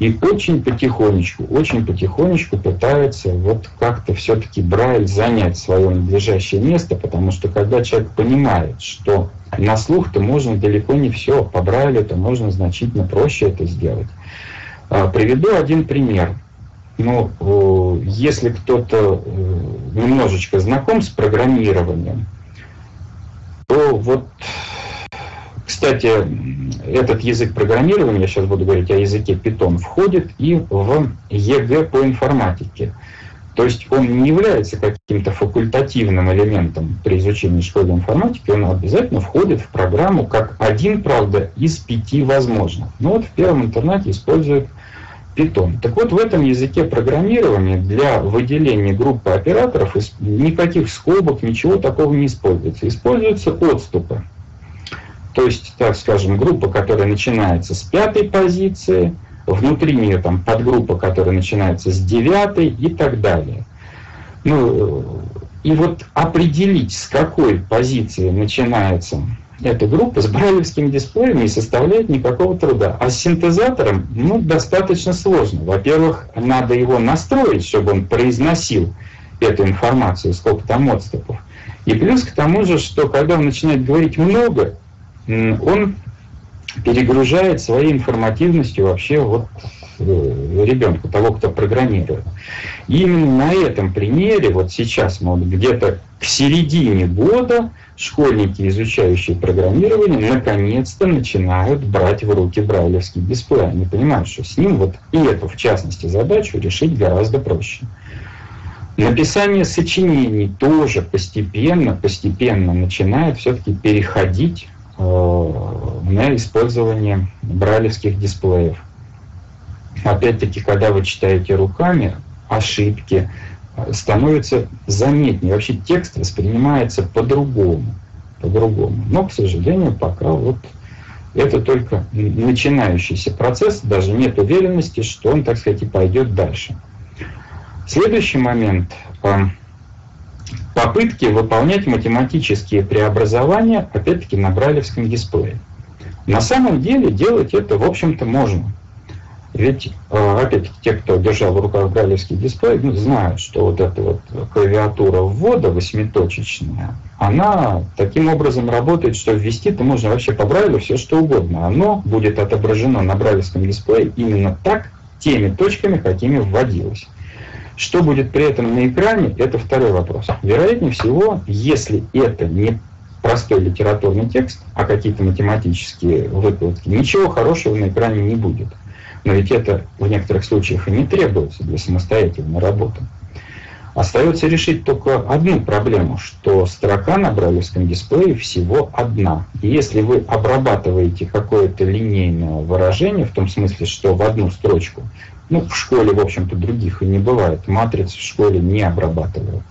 И очень потихонечку, очень потихонечку пытаются вот как-то все-таки Брайль занять свое надлежащее место, потому что когда человек понимает, что на слух-то можно далеко не все, по Брайлю-то можно значительно проще это сделать. А, приведу один пример. Ну, э, если кто-то э, немножечко знаком с программированием, то вот, кстати, этот язык программирования, я сейчас буду говорить о языке Python, входит и в ЕГЭ по информатике. То есть он не является каким-то факультативным элементом при изучении школьной информатики, он обязательно входит в программу как один, правда, из пяти возможных. Ну вот в первом интернете используют Python. Так вот, в этом языке программирования для выделения группы операторов никаких скобок, ничего такого не используется. Используются отступы. То есть, так скажем, группа, которая начинается с пятой позиции, внутри нее там подгруппа, которая начинается с девятой и так далее. Ну, и вот определить, с какой позиции начинается эта группа с брайлевским дисплеем не составляет никакого труда. А с синтезатором ну, достаточно сложно. Во-первых, надо его настроить, чтобы он произносил эту информацию, сколько там отступов. И плюс к тому же, что когда он начинает говорить много, он перегружает своей информативностью вообще вот э, ребенка, того, кто программирует. И именно на этом примере, вот сейчас, мы где-то к середине года, школьники, изучающие программирование, наконец-то начинают брать в руки брайлевский дисплей. Они понимают, что с ним вот и эту, в частности, задачу решить гораздо проще. Написание сочинений тоже постепенно, постепенно начинает все-таки переходить на использование бралевских дисплеев. Опять-таки, когда вы читаете руками, ошибки э, становятся заметнее. Вообще текст воспринимается по-другому. По-другому. Но, к сожалению, пока вот это только начинающийся процесс, даже нет уверенности, что он, так сказать, и пойдет дальше. Следующий момент э, – попытки выполнять математические преобразования, опять-таки, на брайлевском дисплее. На самом деле делать это, в общем-то, можно. Ведь, э, опять-таки, те, кто держал в руках брайлевский дисплей, ну, знают, что вот эта вот клавиатура ввода восьмиточечная, она таким образом работает, что ввести-то можно вообще по брайлю все что угодно. Оно будет отображено на брайлевском дисплее именно так, теми точками, какими вводилось. Что будет при этом на экране, это второй вопрос. Вероятнее всего, если это не простой литературный текст, а какие-то математические выкладки, ничего хорошего на экране не будет. Но ведь это в некоторых случаях и не требуется для самостоятельной работы. Остается решить только одну проблему, что строка на брайлевском дисплее всего одна. И если вы обрабатываете какое-то линейное выражение, в том смысле, что в одну строчку ну, в школе, в общем-то, других и не бывает. Матриц в школе не обрабатывают.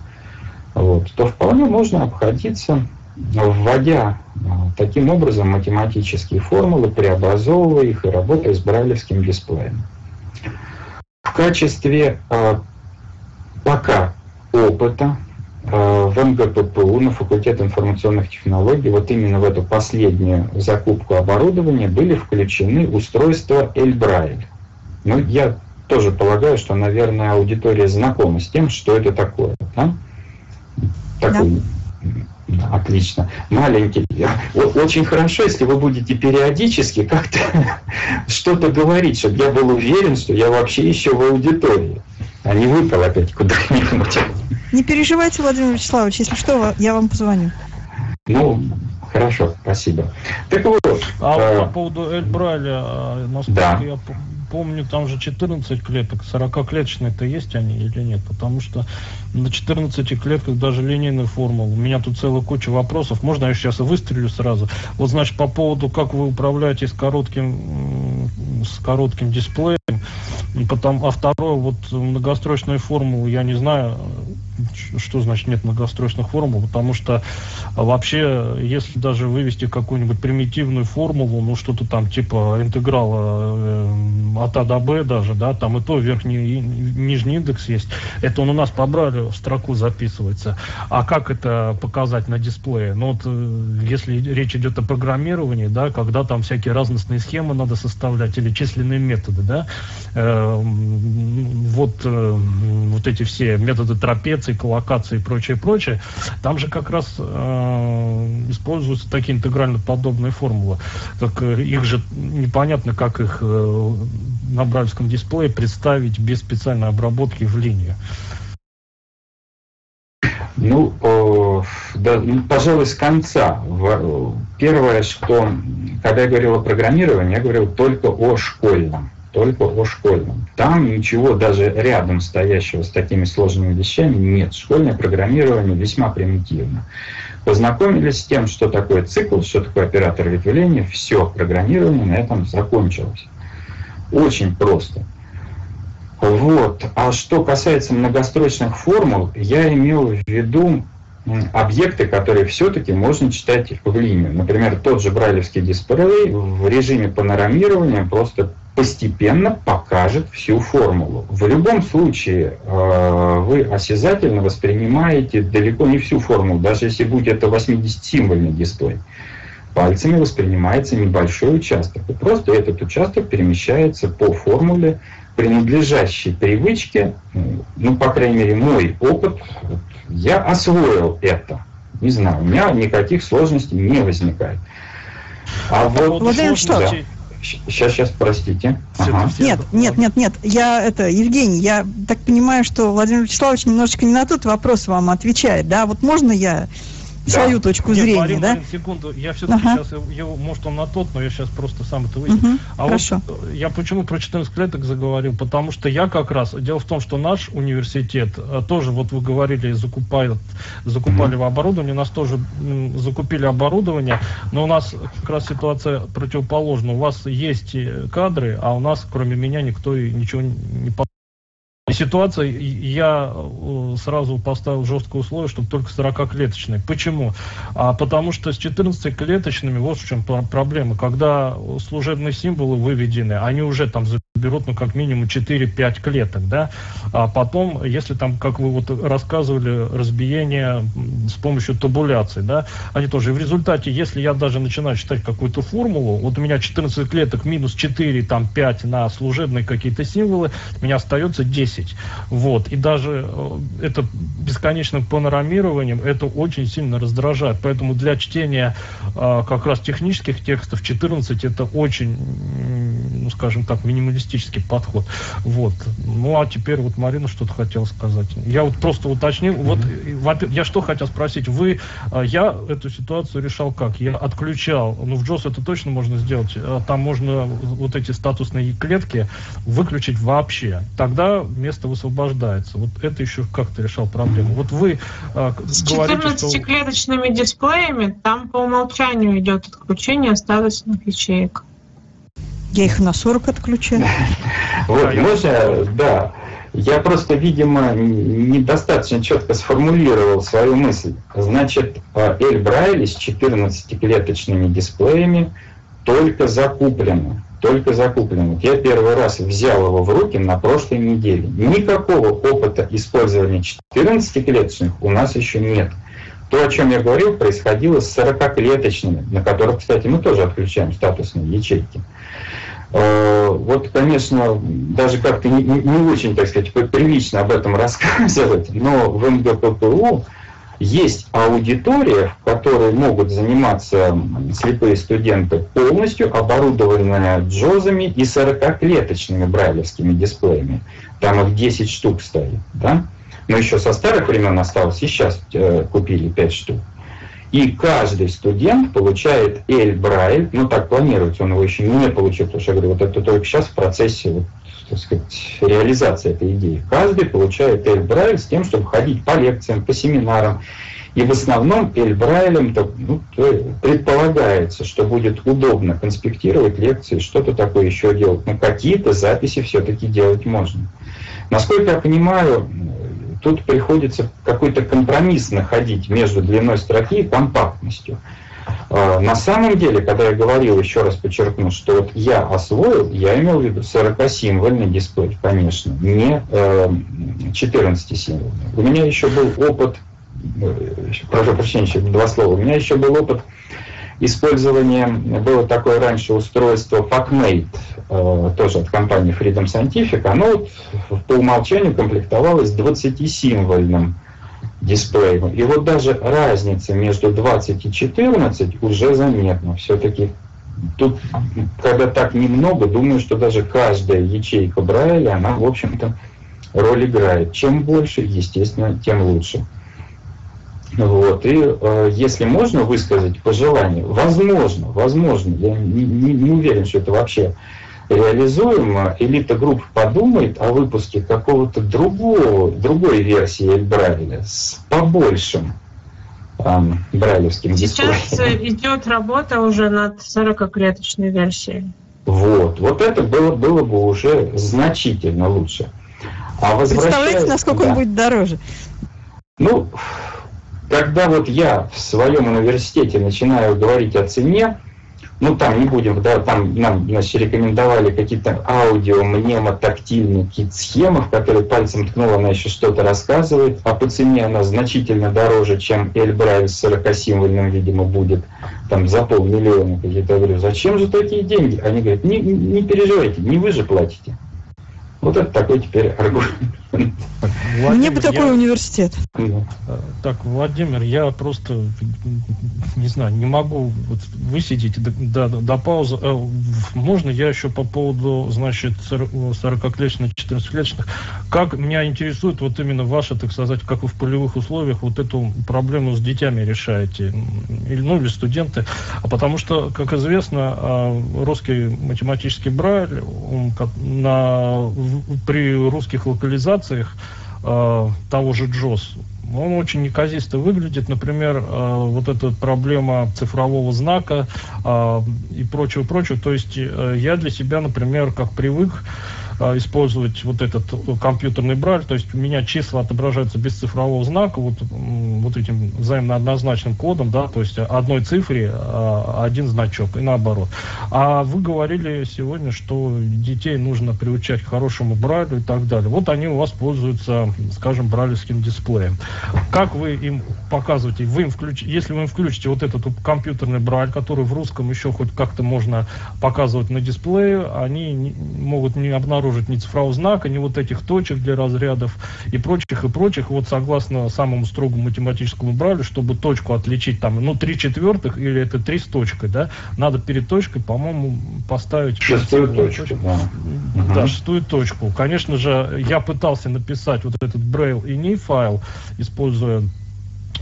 Вот, то вполне можно обходиться, вводя а, таким образом математические формулы, преобразовывая их и работая с брайлевским дисплеем. В качестве э, пока опыта э, в МГППУ на факультет информационных технологий вот именно в эту последнюю закупку оборудования были включены устройства Эльбрайль. Ну, я тоже полагаю, что, наверное, аудитория знакома с тем, что это такое. Да? Такой, да. Отлично. Маленький. Очень хорошо, если вы будете периодически как-то что-то говорить, чтобы я был уверен, что я вообще еще в аудитории, а не выпал опять куда-нибудь. Не переживайте, Владимир Вячеславович, если что, я вам позвоню. Ну, хорошо, спасибо. Так вот. А э, по поводу Эльбраля, а, насколько да. я помню, там же 14 клеток, 40-клеточные-то есть они или нет? Потому что на 14 клетках даже линейная формула. У меня тут целая куча вопросов. Можно я сейчас выстрелю сразу? Вот, значит, по поводу, как вы управляете с коротким, с коротким дисплеем, и потом, а второе, вот многострочные формулы, я не знаю, что значит нет многострочных формул, потому что вообще, если даже вывести какую-нибудь примитивную формулу, ну что-то там типа интеграла э, от А до Б даже, да, там и то верхний и нижний индекс есть, это он у нас побрали, в строку записывается. А как это показать на дисплее? Ну вот, э, если речь идет о программировании, да, когда там всякие разностные схемы надо составлять или численные методы, да, э, вот, э, вот эти все методы трапеции, локации, коллокации и прочее, прочее, там же как раз э, используются такие интегрально подобные формулы. Так э, их же непонятно, как их э, на брайлевском дисплее представить без специальной обработки в линию. Ну, э, да, ну, пожалуй, с конца. Первое, что, когда я говорил о программировании, я говорил только о школьном. Только о школьном. Там ничего даже рядом стоящего с такими сложными вещами нет. Школьное программирование весьма примитивно. Познакомились с тем, что такое цикл, что такое оператор ветвления, все, программирование на этом закончилось. Очень просто. Вот. А что касается многострочных формул, я имел в виду объекты, которые все-таки можно читать в линию. Например, тот же брайлевский дисплей в режиме панорамирования просто постепенно покажет всю формулу. В любом случае э, вы осязательно воспринимаете далеко не всю формулу, даже если будет это 80-символьный дисплей. Пальцами воспринимается небольшой участок. И просто этот участок перемещается по формуле, принадлежащей привычке, ну, по крайней мере, мой опыт, я освоил это. Не знаю, у меня никаких сложностей не возникает. А вот... Владимир, что? Да. Сейчас, сейчас, простите. Ага. Нет, нет, нет, нет. Я это, Евгений, я так понимаю, что Владимир Вячеславович немножечко не на тот вопрос вам отвечает, да? Вот можно я да. свою точку Нет, зрения, Марин, да? Марин, секунду, я все-таки ага. сейчас, его, может, он на тот, но я сейчас просто сам это выясню. Угу, а хорошо. вот я почему про 14 клеток заговорил? Потому что я как раз, дело в том, что наш университет э, тоже, вот вы говорили, закупали, закупали угу. оборудование, у нас тоже закупили оборудование, но у нас как раз ситуация противоположна. У вас есть кадры, а у нас, кроме меня, никто и ничего не ситуация, я э, сразу поставил жесткое условие, чтобы только 40-клеточные. Почему? А потому что с 14-клеточными вот в чем проблема. Когда служебные символы выведены, они уже там заберут, ну, как минимум 4-5 клеток, да? А потом, если там, как вы вот рассказывали, разбиение с помощью табуляции, да, они тоже. И в результате, если я даже начинаю читать какую-то формулу, вот у меня 14 клеток минус 4, там 5 на служебные какие-то символы, у меня остается 10 10. Вот. И даже э, это бесконечным панорамированием это очень сильно раздражает. Поэтому для чтения э, как раз технических текстов 14 это очень, ну, скажем так, минималистический подход. Вот. Ну, а теперь вот Марина что-то хотела сказать. Я вот просто уточнил. Mm-hmm. Вот, я что хотел спросить. Вы, э, я эту ситуацию решал как? Я отключал, ну, в JOS это точно можно сделать, там можно вот эти статусные клетки выключить вообще. Тогда место высвобождается. Вот это еще как-то решал проблему. Вот вы э, С говорите, 14-клеточными что... дисплеями там по умолчанию идет отключение статусных ячеек. Я их на 40 отключаю. Вот, можно, да. Я просто, видимо, недостаточно четко сформулировал свою мысль. Значит, Эль Брайли с 14-клеточными дисплеями только закуплено только закуплен. я первый раз взял его в руки на прошлой неделе. Никакого опыта использования 14-клеточных у нас еще нет. То, о чем я говорил, происходило с 40-клеточными, на которых, кстати, мы тоже отключаем статусные ячейки. Э, вот, конечно, даже как-то не, не очень, так сказать, прилично об этом рассказывать, но в МГППУ есть аудитория, в которой могут заниматься слепые студенты, полностью оборудованная джозами и 40-клеточными брайлевскими дисплеями. Там их 10 штук стоит. Да? Но еще со старых времен осталось, и сейчас э, купили 5 штук. И каждый студент получает Эль Брайль, ну так планируется, он его еще не получил, потому что я говорю, вот это только сейчас в процессе вот, так сказать, реализации этой идеи. Каждый получает Эль Брайль с тем, чтобы ходить по лекциям, по семинарам. И в основном Эль Брайлем ну, предполагается, что будет удобно конспектировать лекции, что-то такое еще делать. Но какие-то записи все-таки делать можно. Насколько я понимаю, тут приходится какой-то компромисс находить между длиной строки и компактностью. А, на самом деле, когда я говорил, еще раз подчеркну, что вот я освоил, я имел в виду 40-символьный дисплей, конечно, не 14-символьный. Э, У меня еще был опыт, э, прошу прощения, два слова, у меня еще был опыт использования, было такое раньше устройство PacMate, э, тоже от компании Freedom Scientific, оно по умолчанию комплектовалось 20-символьным дисплеем. И вот даже разница между 20 и 14 уже заметна. Все-таки тут, когда так немного, думаю, что даже каждая ячейка Брайля, она, в общем-то, роль играет. Чем больше, естественно, тем лучше. Вот. И э, если можно высказать пожелание, возможно, возможно, я не, не, не уверен, что это вообще реализуем, элита групп подумает о выпуске какого-то другого, другой версии Эльбрайля с побольшим эм, брайлевским Сейчас дисплеем. идет работа уже над 40-клеточной версией. Вот, вот это было, было бы уже значительно лучше. А Представляете, насколько да. он будет дороже? Ну, когда вот я в своем университете начинаю говорить о цене, ну там не будем, да, там нам значит, рекомендовали какие-то аудио, мнемотактильные какие-то схемы, в которые пальцем ткнула, она еще что-то рассказывает, а по цене она значительно дороже, чем Эльбрайль с 40-символьным, видимо, будет, там за полмиллиона какие-то. Я говорю, зачем же такие деньги? Они говорят, не, не переживайте, не вы же платите. Вот это такой теперь аргумент. Владимир, Мне бы такой я... университет. Так, Владимир, я просто, не знаю, не могу вот высидеть до, до, до паузы. Э, можно я еще по поводу, значит, 40-клеточных, 14-клеточных? Как меня интересует вот именно ваша, так сказать, как вы в полевых условиях вот эту проблему с детьми решаете? Или, ну, или студенты? А потому что, как известно, а, русский математический брайль он на, при русских локализациях э, того же Джос, он очень неказисто выглядит. Например, э, вот эта проблема цифрового знака э, и прочего-прочего. То есть э, я для себя, например, как привык, а, использовать вот этот э, компьютерный брайль, то есть у меня числа отображаются без цифрового знака, вот, вот этим взаимно однозначным кодом, да, то есть одной цифре а, один значок и наоборот. А вы говорили сегодня, что детей нужно приучать к хорошему брайлю и так далее. Вот они у вас пользуются, скажем, брайлевским дисплеем. Как вы им показываете, вы им включ... если вы им включите вот этот компьютерный брайль, который в русском еще хоть как-то можно показывать на дисплее, они не, могут не обнаружить обнаружить ни цифрового знака, ни вот этих точек для разрядов и прочих, и прочих. Вот согласно самому строгому математическому брайлю, чтобы точку отличить там, ну, три четвертых или это три с точкой, да, надо перед точкой, по-моему, поставить... Шестую точку, точку. да. Да, угу. шестую точку. Конечно же, я пытался написать вот этот Braille и файл, используя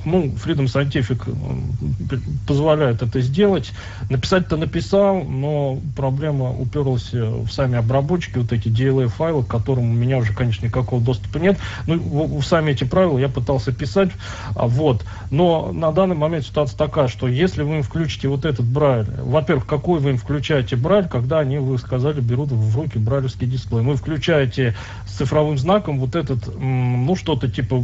ну, Freedom Scientific э, позволяет это сделать. Написать-то написал, но проблема уперлась в сами обработчики, вот эти DLA-файлы, к которым у меня уже, конечно, никакого доступа нет. Ну, в, в сами эти правила я пытался писать, а, вот. Но на данный момент ситуация такая, что если вы им включите вот этот брайль, во-первых, какой вы им включаете брайль, когда они, вы сказали, берут в руки брайлевский дисплей. Вы включаете с цифровым знаком вот этот, ну, что-то типа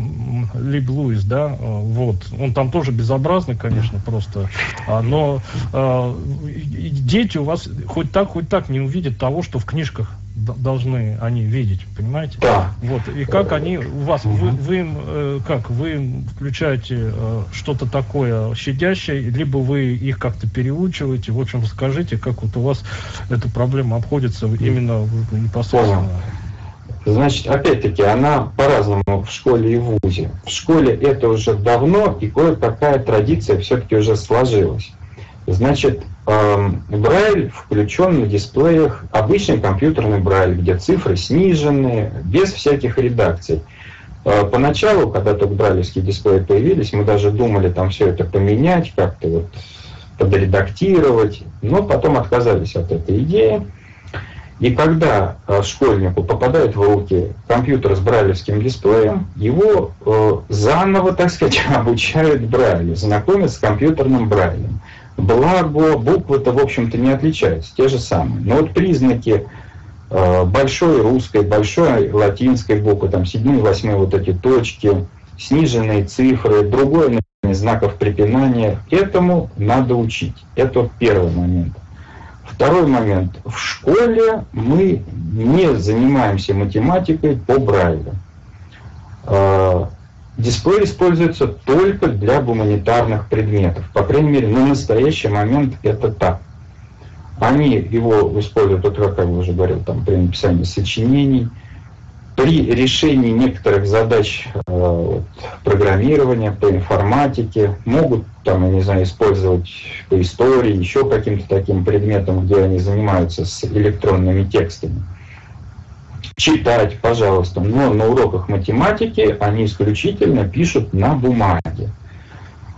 Либ Луис, да, э, вот. Он там тоже безобразный, конечно, просто. А, но а, дети у вас хоть так, хоть так не увидят того, что в книжках должны они видеть, понимаете? Да. Вот. И как они у вас, вы, вы им, э, как, вы им включаете э, что-то такое щадящее, либо вы их как-то переучиваете, в общем, скажите, как вот у вас эта проблема обходится именно непосредственно. Понял. Значит, опять-таки, она по-разному в школе и в ВУЗе. В школе это уже давно, и кое-какая традиция все-таки уже сложилась. Значит, эм, Брайль включен на дисплеях, обычный компьютерный Брайль, где цифры снижены, без всяких редакций. Э, поначалу, когда только брайлевские дисплеи появились, мы даже думали там все это поменять, как-то вот подредактировать, но потом отказались от этой идеи. И когда э, школьнику попадает в руки компьютер с брайлевским дисплеем, его э, заново, так сказать, обучают брайлю, знакомят с компьютерным брайлем. Благо, буквы-то, в общем-то, не отличаются, те же самые. Но вот признаки э, большой русской, большой латинской буквы, там седьмые, восьмые вот эти точки, сниженные цифры, другой знаков препинания, этому надо учить. Это первый момент. Второй момент. В школе мы не занимаемся математикой по Брайлю. А, дисплей используется только для гуманитарных предметов. По крайней мере, на настоящий момент это так. Они его используют, вот как я уже говорил, там, при написании сочинений – при решении некоторых задач э, программирования, по информатике, могут там, я не знаю, использовать по истории, еще каким-то таким предметом, где они занимаются с электронными текстами. Читать, пожалуйста, но на уроках математики они исключительно пишут на бумаге.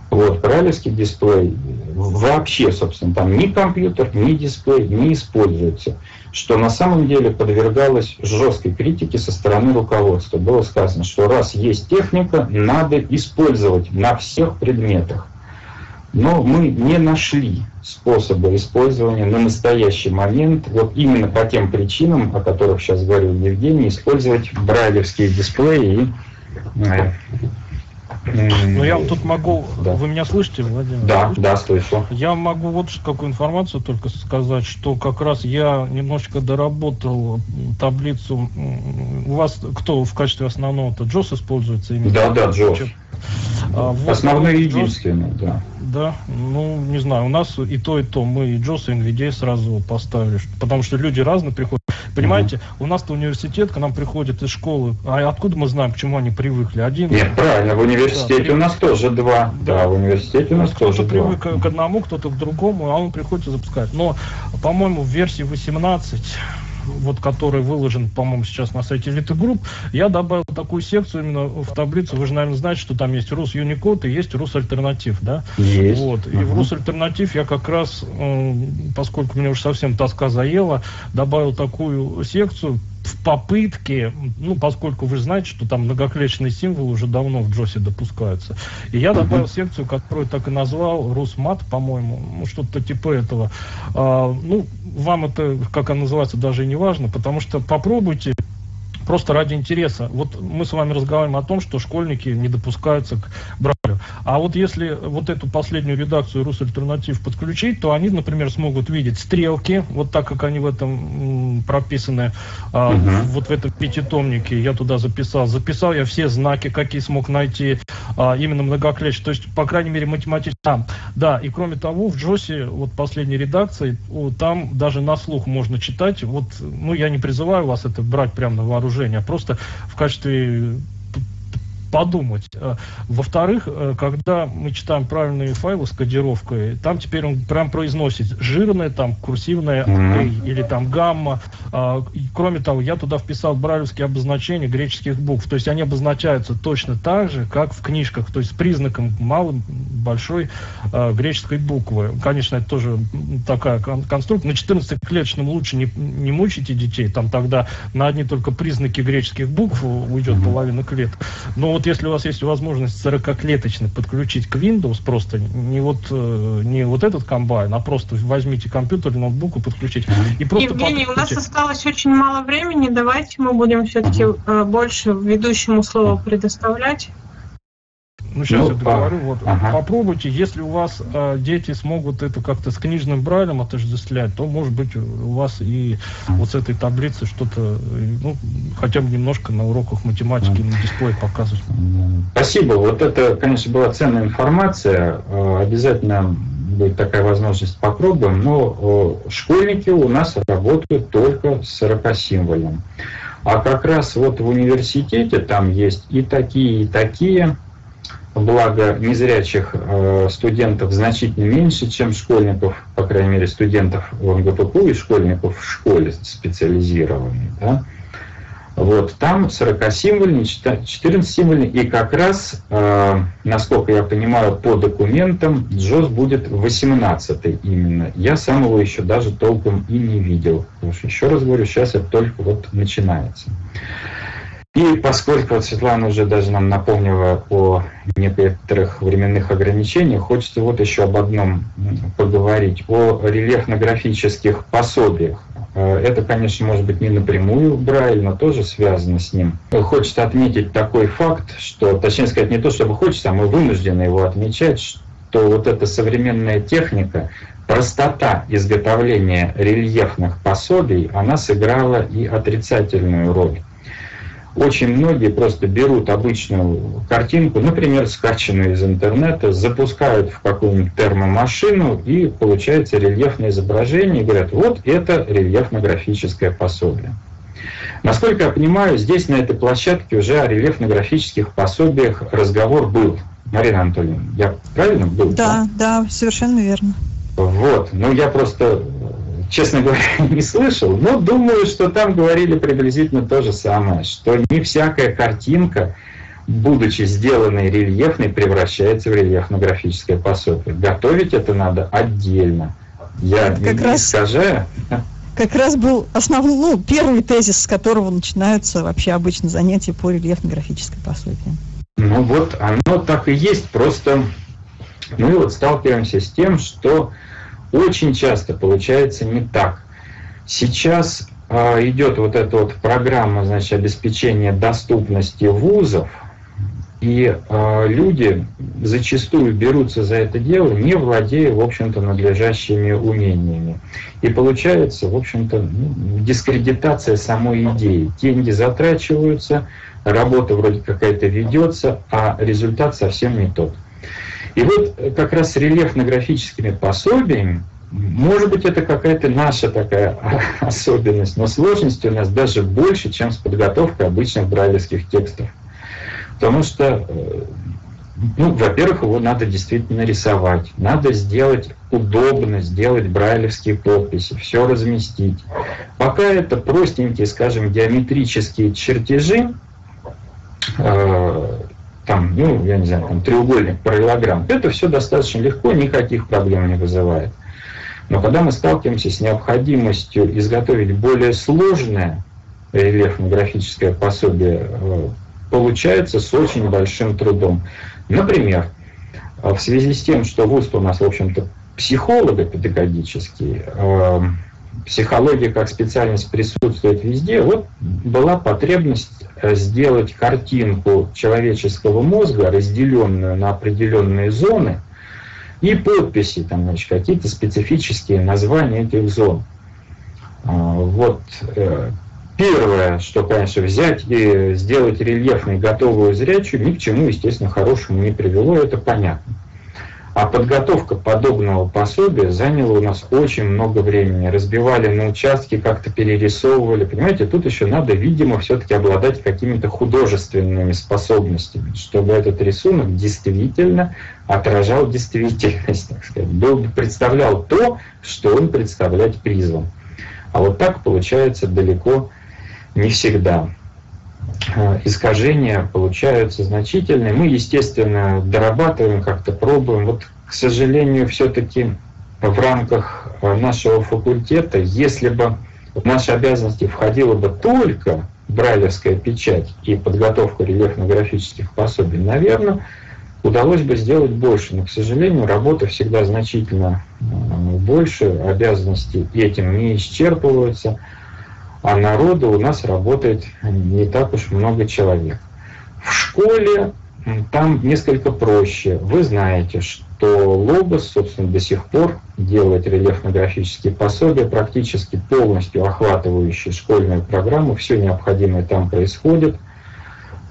Вот, королевский дисплей вообще, собственно, там ни компьютер, ни дисплей не используется, что на самом деле подвергалось жесткой критике со стороны руководства. Было сказано, что раз есть техника, надо использовать на всех предметах. Но мы не нашли способа использования на настоящий момент, вот именно по тем причинам, о которых сейчас говорил Евгений, использовать брайлевские дисплеи и э, ну, я тут могу... Да. Вы меня слышите, Владимир? Да, слышите? да, слышу. Я могу вот какую информацию только сказать, что как раз я немножечко доработал таблицу. У вас кто в качестве основного-то? Джос используется? Именно? Да, да, Джос. А, вот, Основной и единственный, да. Да, ну, не знаю, у нас и то, и то. Мы и Джос, и NVIDIA сразу поставили, потому что люди разные приходят. Понимаете, угу. у нас-то университет, к нам приходит из школы. А откуда мы знаем, к чему они привыкли? Один... Нет, правильно, в университете да, у нас тоже два. Да, да в университете у нас тоже два. Кто-то привык к одному, кто-то к другому, а он приходит и запускает. Но, по-моему, в версии 18 вот который выложен, по-моему, сейчас на сайте Elite Group, я добавил такую секцию именно в таблицу. Вы же, наверное, знаете, что там есть Рус Unicode и есть Рус Альтернатив, да? Есть. Вот. И uh-huh. в Рус Альтернатив я как раз, поскольку мне уже совсем тоска заела, добавил такую секцию, в попытке, ну, поскольку вы знаете, что там многоклеточные символы уже давно в Джосе допускаются. И я добавил секцию, которую так и назвал, Русмат, по-моему, ну, что-то типа этого. А, ну, вам это, как она называется, даже и не важно, потому что попробуйте просто ради интереса. Вот мы с вами разговариваем о том, что школьники не допускаются к бралю. А вот если вот эту последнюю редакцию Рус Альтернатив подключить, то они, например, смогут видеть стрелки, вот так как они в этом прописаны, угу. вот в этом пятитомнике я туда записал. Записал я все знаки, какие смог найти, а, именно многоклетч. То есть, по крайней мере, математически. А, да, и кроме того, в Джосе, вот последней редакции, там даже на слух можно читать. Вот, ну, я не призываю вас это брать прямо на вооружение, движения, а просто в качестве подумать. Э, во-вторых, э, когда мы читаем правильные файлы с кодировкой, там теперь он прям произносит жирное, там, курсивное mm-hmm. или там гамма. А, кроме того, я туда вписал брайлевские обозначения греческих букв. То есть они обозначаются точно так же, как в книжках, то есть с признаком малой, большой а, греческой буквы. Конечно, это тоже такая конструкция. На 14-клеточном лучше не, не мучите детей, там тогда на одни только признаки греческих букв уйдет mm-hmm. половина клеток. Но вот вот если у вас есть возможность 40-клеточно подключить к Windows, просто не вот, э, не вот этот комбайн, а просто возьмите компьютер, ноутбук и подключите. И просто Евгений, у нас осталось очень мало времени, давайте мы будем все-таки uh-huh. больше ведущему слово предоставлять. Ну, сейчас ну, я договорю. Вот, ага. Попробуйте, если у вас э, дети смогут это как-то с книжным брайлем отождествлять, то, может быть, у вас и вот с этой таблицы что-то, ну, хотя бы немножко на уроках математики на дисплее показывать. Спасибо. Вот это, конечно, была ценная информация. Э, обязательно будет такая возможность, попробуем. Но э, школьники у нас работают только с 40 символом. А как раз вот в университете там есть и такие, и такие благо незрячих э, студентов значительно меньше, чем школьников, по крайней мере, студентов в МГППУ и школьников в школе специализированной. Да? Вот, там 40-символьный, 14-символьный, и как раз, э, насколько я понимаю, по документам Джоз будет 18 именно. Я сам его еще даже толком и не видел. Потому что, еще раз говорю, сейчас это только вот начинается. И поскольку вот Светлана уже даже нам напомнила о некоторых временных ограничениях, хочется вот еще об одном поговорить, о рельефно-графических пособиях. Э, это, конечно, может быть не напрямую Брайль, но тоже связано с ним. Хочется отметить такой факт, что, точнее сказать, не то, чтобы хочется, а мы вынуждены его отмечать, что вот эта современная техника, простота изготовления рельефных пособий, она сыграла и отрицательную роль очень многие просто берут обычную картинку, например, скачанную из интернета, запускают в какую-нибудь термомашину и получается рельефное изображение и говорят, вот это рельефно-графическое пособие. Насколько я понимаю, здесь на этой площадке уже о рельефно-графических пособиях разговор был. Марина Анатольевна, я правильно был? Да, да, да совершенно верно. Вот, ну я просто честно говоря, не слышал, но думаю, что там говорили приблизительно то же самое, что не всякая картинка будучи сделанной рельефной, превращается в рельефно-графическое пособие. Готовить это надо отдельно. Я как не раз... искажаю как раз был основной, ну, первый тезис, с которого начинаются вообще обычно занятия по рельефно-графической пособию. Ну вот, оно так и есть, просто мы вот сталкиваемся с тем, что очень часто получается не так. Сейчас э, идет вот эта вот программа, значит, обеспечения доступности вузов, и э, люди зачастую берутся за это дело, не владея, в общем-то, надлежащими умениями. И получается, в общем-то, ну, дискредитация самой идеи. Деньги затрачиваются, работа вроде какая-то ведется, а результат совсем не тот. И вот как раз рельефно-графическими пособиями, может быть, это какая-то наша такая особенность, но сложности у нас даже больше, чем с подготовкой обычных брайлевских текстов. Потому что, э, ну, во-первых, его надо действительно рисовать, надо сделать удобно, сделать брайлевские подписи, все разместить. Пока это простенькие, скажем, геометрические чертежи, э, там, ну, я не знаю, там треугольник, параллелограмм, это все достаточно легко, никаких проблем не вызывает. Но когда мы сталкиваемся с необходимостью изготовить более сложное рельефно-графическое пособие э, получается с очень большим трудом. Например, в связи с тем, что ВУЗ у нас, в общем-то, психолого-педагогический, э, психология как специальность присутствует везде, вот была потребность э, сделать картинку человеческого мозга, разделенную на определенные зоны, и подписи, там, значит, какие-то специфические названия этих зон. А, вот э, Первое, что, конечно, взять и сделать рельефной готовую зрячую, ни к чему, естественно, хорошему не привело, это понятно. А подготовка подобного пособия заняла у нас очень много времени. Разбивали на участки, как-то перерисовывали. Понимаете, тут еще надо, видимо, все-таки обладать какими-то художественными способностями, чтобы этот рисунок действительно отражал действительность, так сказать. Был, представлял то, что он представлять призван. А вот так получается далеко не всегда. Э, искажения получаются значительные. Мы, естественно, дорабатываем, как-то пробуем. Вот, к сожалению, все-таки в рамках э, нашего факультета, если бы в наши обязанности входила бы только брайлевская печать и подготовка рельефно-графических пособий, наверное, удалось бы сделать больше. Но, к сожалению, работа всегда значительно э, больше, обязанности этим не исчерпываются а народу у нас работает не так уж много человек. В школе там несколько проще. Вы знаете, что Лобос, собственно, до сих пор делает рельефно-графические пособия, практически полностью охватывающие школьную программу. Все необходимое там происходит,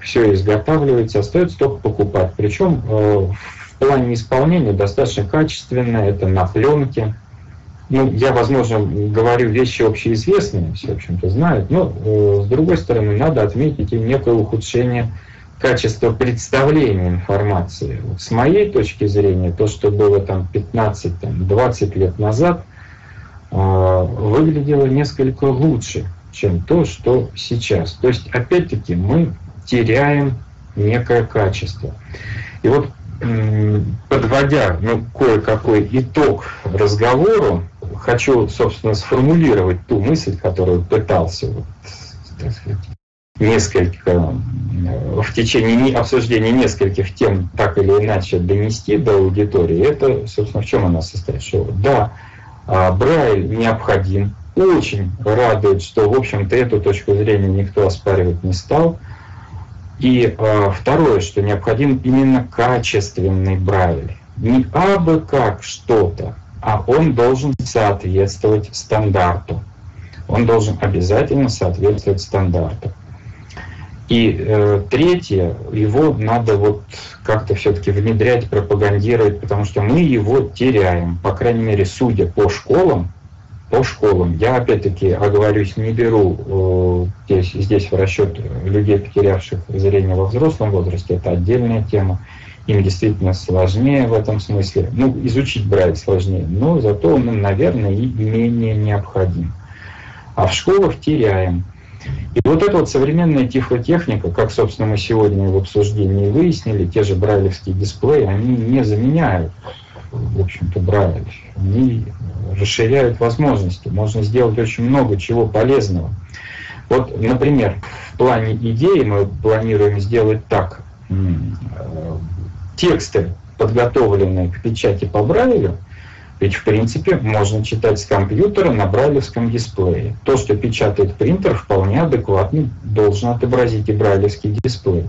все изготавливается, остается только покупать. Причем э, в плане исполнения достаточно качественно, это на пленке, ну, я, возможно, говорю вещи общеизвестные, все, в общем-то, знают, но, э, с другой стороны, надо отметить и некое ухудшение качества представления информации. Вот с моей точки зрения, то, что было там 15-20 лет назад, э, выглядело несколько лучше, чем то, что сейчас. То есть, опять-таки, мы теряем некое качество. И вот подводя ну, кое-какой итог разговору, хочу, собственно, сформулировать ту мысль, которую пытался вот, так сказать, несколько, в течение обсуждения нескольких тем так или иначе донести до аудитории, это, собственно, в чем она состоит? Что, да, а, Брайль необходим, очень радует, что, в общем-то, эту точку зрения никто оспаривать не стал. И э, второе, что необходим именно качественный Брайль. Не абы как что-то, а он должен соответствовать стандарту. Он должен обязательно соответствовать стандарту. И э, третье, его надо вот как-то все-таки внедрять, пропагандировать, потому что мы его теряем, по крайней мере, судя по школам, по школам. Я опять-таки оговорюсь, не беру э, здесь, здесь в расчет людей, потерявших зрение во взрослом возрасте, это отдельная тема им действительно сложнее в этом смысле. Ну, изучить брать сложнее, но зато он, наверное, и менее необходим. А в школах теряем. И вот эта вот современная тифлотехника, как, собственно, мы сегодня в обсуждении выяснили, те же брайлевские дисплеи, они не заменяют, в общем-то, Брайль. Они расширяют возможности. Можно сделать очень много чего полезного. Вот, например, в плане идеи мы планируем сделать так. Э, тексты, подготовленные к печати по Брайлю, ведь, в принципе, можно читать с компьютера на брайлевском дисплее. То, что печатает принтер, вполне адекватно должен отобразить и брайлевский дисплей.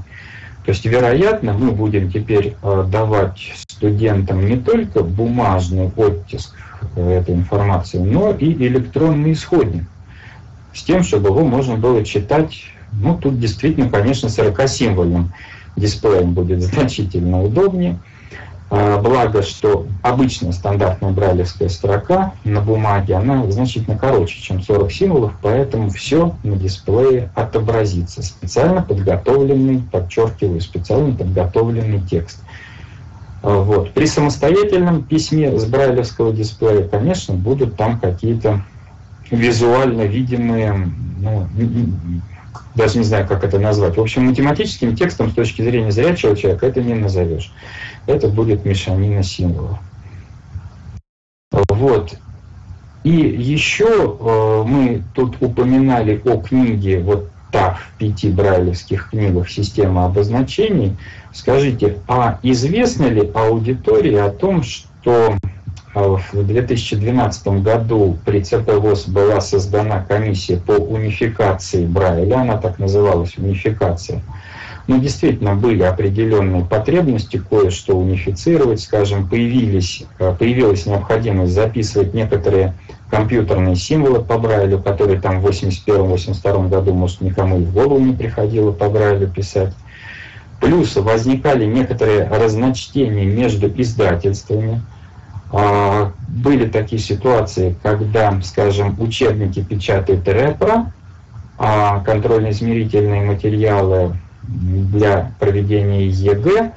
То есть, вероятно, мы будем теперь э, давать студентам не только бумажный оттиск э, этой информации, но и электронный исходник. С тем, чтобы его можно было читать, ну, тут действительно, конечно, 40-символьным дисплеем будет значительно удобнее. А, благо, что обычная стандартная брайлевская строка на бумаге, она значительно короче, чем 40 символов, поэтому все на дисплее отобразится. Специально подготовленный, подчеркиваю, специально подготовленный текст. А, вот. При самостоятельном письме с брайлевского дисплея, конечно, будут там какие-то визуально видимые ну, даже не знаю, как это назвать. В общем, математическим текстом с точки зрения зрячего человека это не назовешь. Это будет мешанина символов. Вот. И еще э, мы тут упоминали о книге, вот так, в пяти брайлевских книгах «Система обозначений». Скажите, а известно ли аудитории о том, что а в 2012 году при ЦП была создана комиссия по унификации Брайля, она так называлась, унификация. Но действительно были определенные потребности кое-что унифицировать, скажем, появились, э, появилась необходимость записывать некоторые компьютерные символы по Брайлю, которые там в 1981-1982 году, может, никому и в голову не приходило по Брайлю писать. Плюс возникали некоторые разночтения между издательствами, а, были такие ситуации, когда, скажем, учебники печатает «Репро», а контрольно-измерительные материалы для проведения ЕГЭ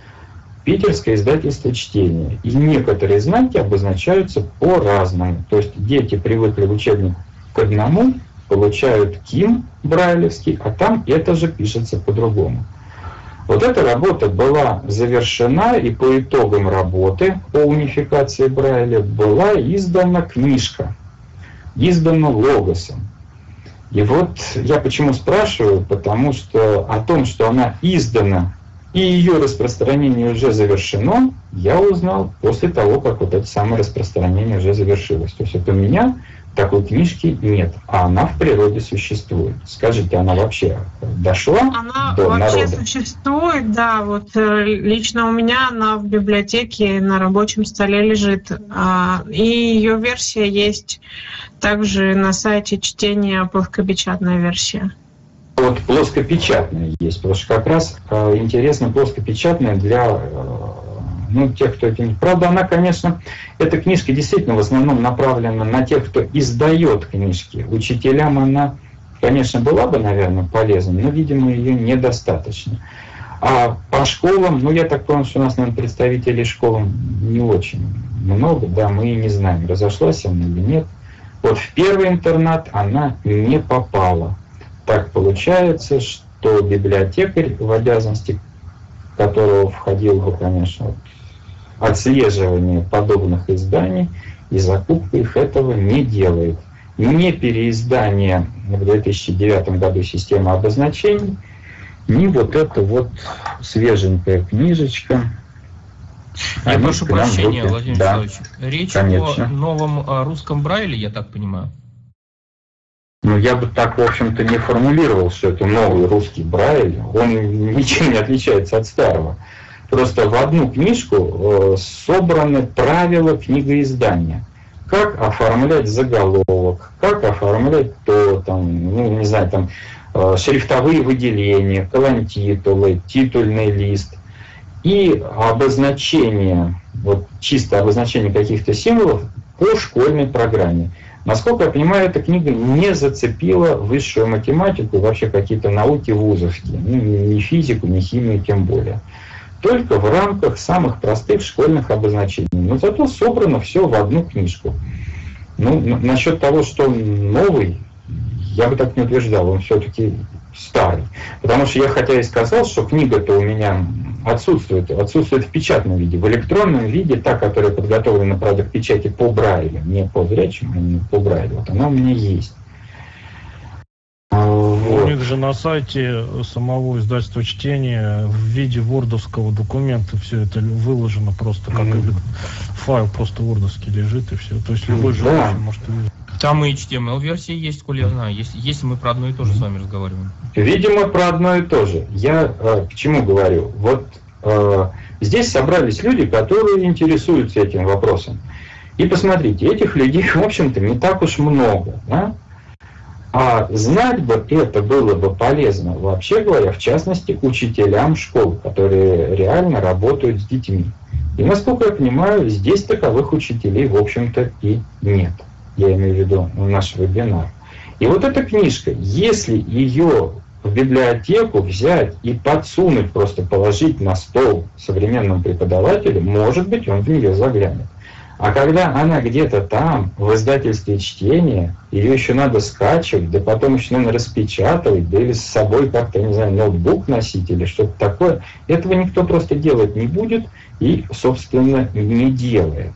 питерское издательство «Чтение». И некоторые знаки обозначаются по-разному. То есть дети привыкли в учебник к одному, получают КИМ брайлевский, а там это же пишется по-другому. Вот эта работа была завершена, и по итогам работы по унификации Брайля была издана книжка, издана Логосом. И вот я почему спрашиваю, потому что о том, что она издана и ее распространение уже завершено, я узнал после того, как вот это самое распространение уже завершилось. То есть это у меня такой книжки нет, а она в природе существует. Скажите, она вообще дошла она до вообще народа? существует, да. Вот э, лично у меня она в библиотеке на рабочем столе лежит. А, и ее версия есть также на сайте чтения плоскопечатная версия. Вот плоскопечатная есть, потому что как раз э, интересно плоскопечатная для э, ну, тех, кто этим... Правда, она, конечно, эта книжка действительно в основном направлена на тех, кто издает книжки. Учителям она, конечно, была бы, наверное, полезна, но, видимо, ее недостаточно. А по школам, ну, я так понял, что у нас, наверное, представителей школ не очень много, да, мы и не знаем, разошлась она или нет. Вот в первый интернат она не попала. Так получается, что библиотекарь, в обязанности которого входил бы, конечно, отслеживание подобных изданий и закупка их этого не делает. Не переиздание в 2009 году системы обозначений, ни вот эта вот свеженькая книжечка. Я прошу прощения. Владимир да, Николаевич. Речь конечно. о новом а, русском Брайле, я так понимаю. Ну, я бы так, в общем-то, не формулировал, что это новый русский Брайль. Он ничем не отличается от старого. Просто в одну книжку э, собраны правила книгоиздания. Как оформлять заголовок, как оформлять то, там, ну, не знаю, там, э, шрифтовые выделения, колонтитулы, титульный лист и обозначение, вот чисто обозначение каких-то символов по школьной программе. Насколько я понимаю, эта книга не зацепила высшую математику, вообще какие-то науки вузовские, ну, ни физику, ни химию тем более только в рамках самых простых школьных обозначений. Но зато собрано все в одну книжку. Ну, насчет того, что новый, Я бы так не утверждал, он все-таки старый. Потому что я хотя и сказал, что книга-то у меня отсутствует, отсутствует в печатном виде. В электронном виде, та, которая подготовлена, правда, к печати по Брайлю, не по зрячим, а именно по Брайлю, вот она у меня есть. Вот. У них же на сайте самого издательства чтения в виде вордовского документа все это выложено просто как mm-hmm. файл просто вордовский лежит и все. То есть любой mm-hmm. желающий может увидеть. Там и HTML-версия есть, коли я знаю, если, если мы про одно и то же с вами разговариваем. Видимо, про одно и то же. Я э, к чему говорю? Вот э, здесь собрались люди, которые интересуются этим вопросом. И посмотрите, этих людей, в общем-то, не так уж много. Да? А знать бы это было бы полезно, вообще говоря, в частности, учителям школ, которые реально работают с детьми. И насколько я понимаю, здесь таковых учителей, в общем-то, и нет я имею в виду наш вебинар. И вот эта книжка, если ее в библиотеку взять и подсунуть, просто положить на стол современному преподавателю, может быть, он в нее заглянет. А когда она где-то там, в издательстве чтения, ее еще надо скачивать, да потом еще надо распечатывать, да или с собой как-то, не знаю, ноутбук носить или что-то такое, этого никто просто делать не будет и, собственно, не делает.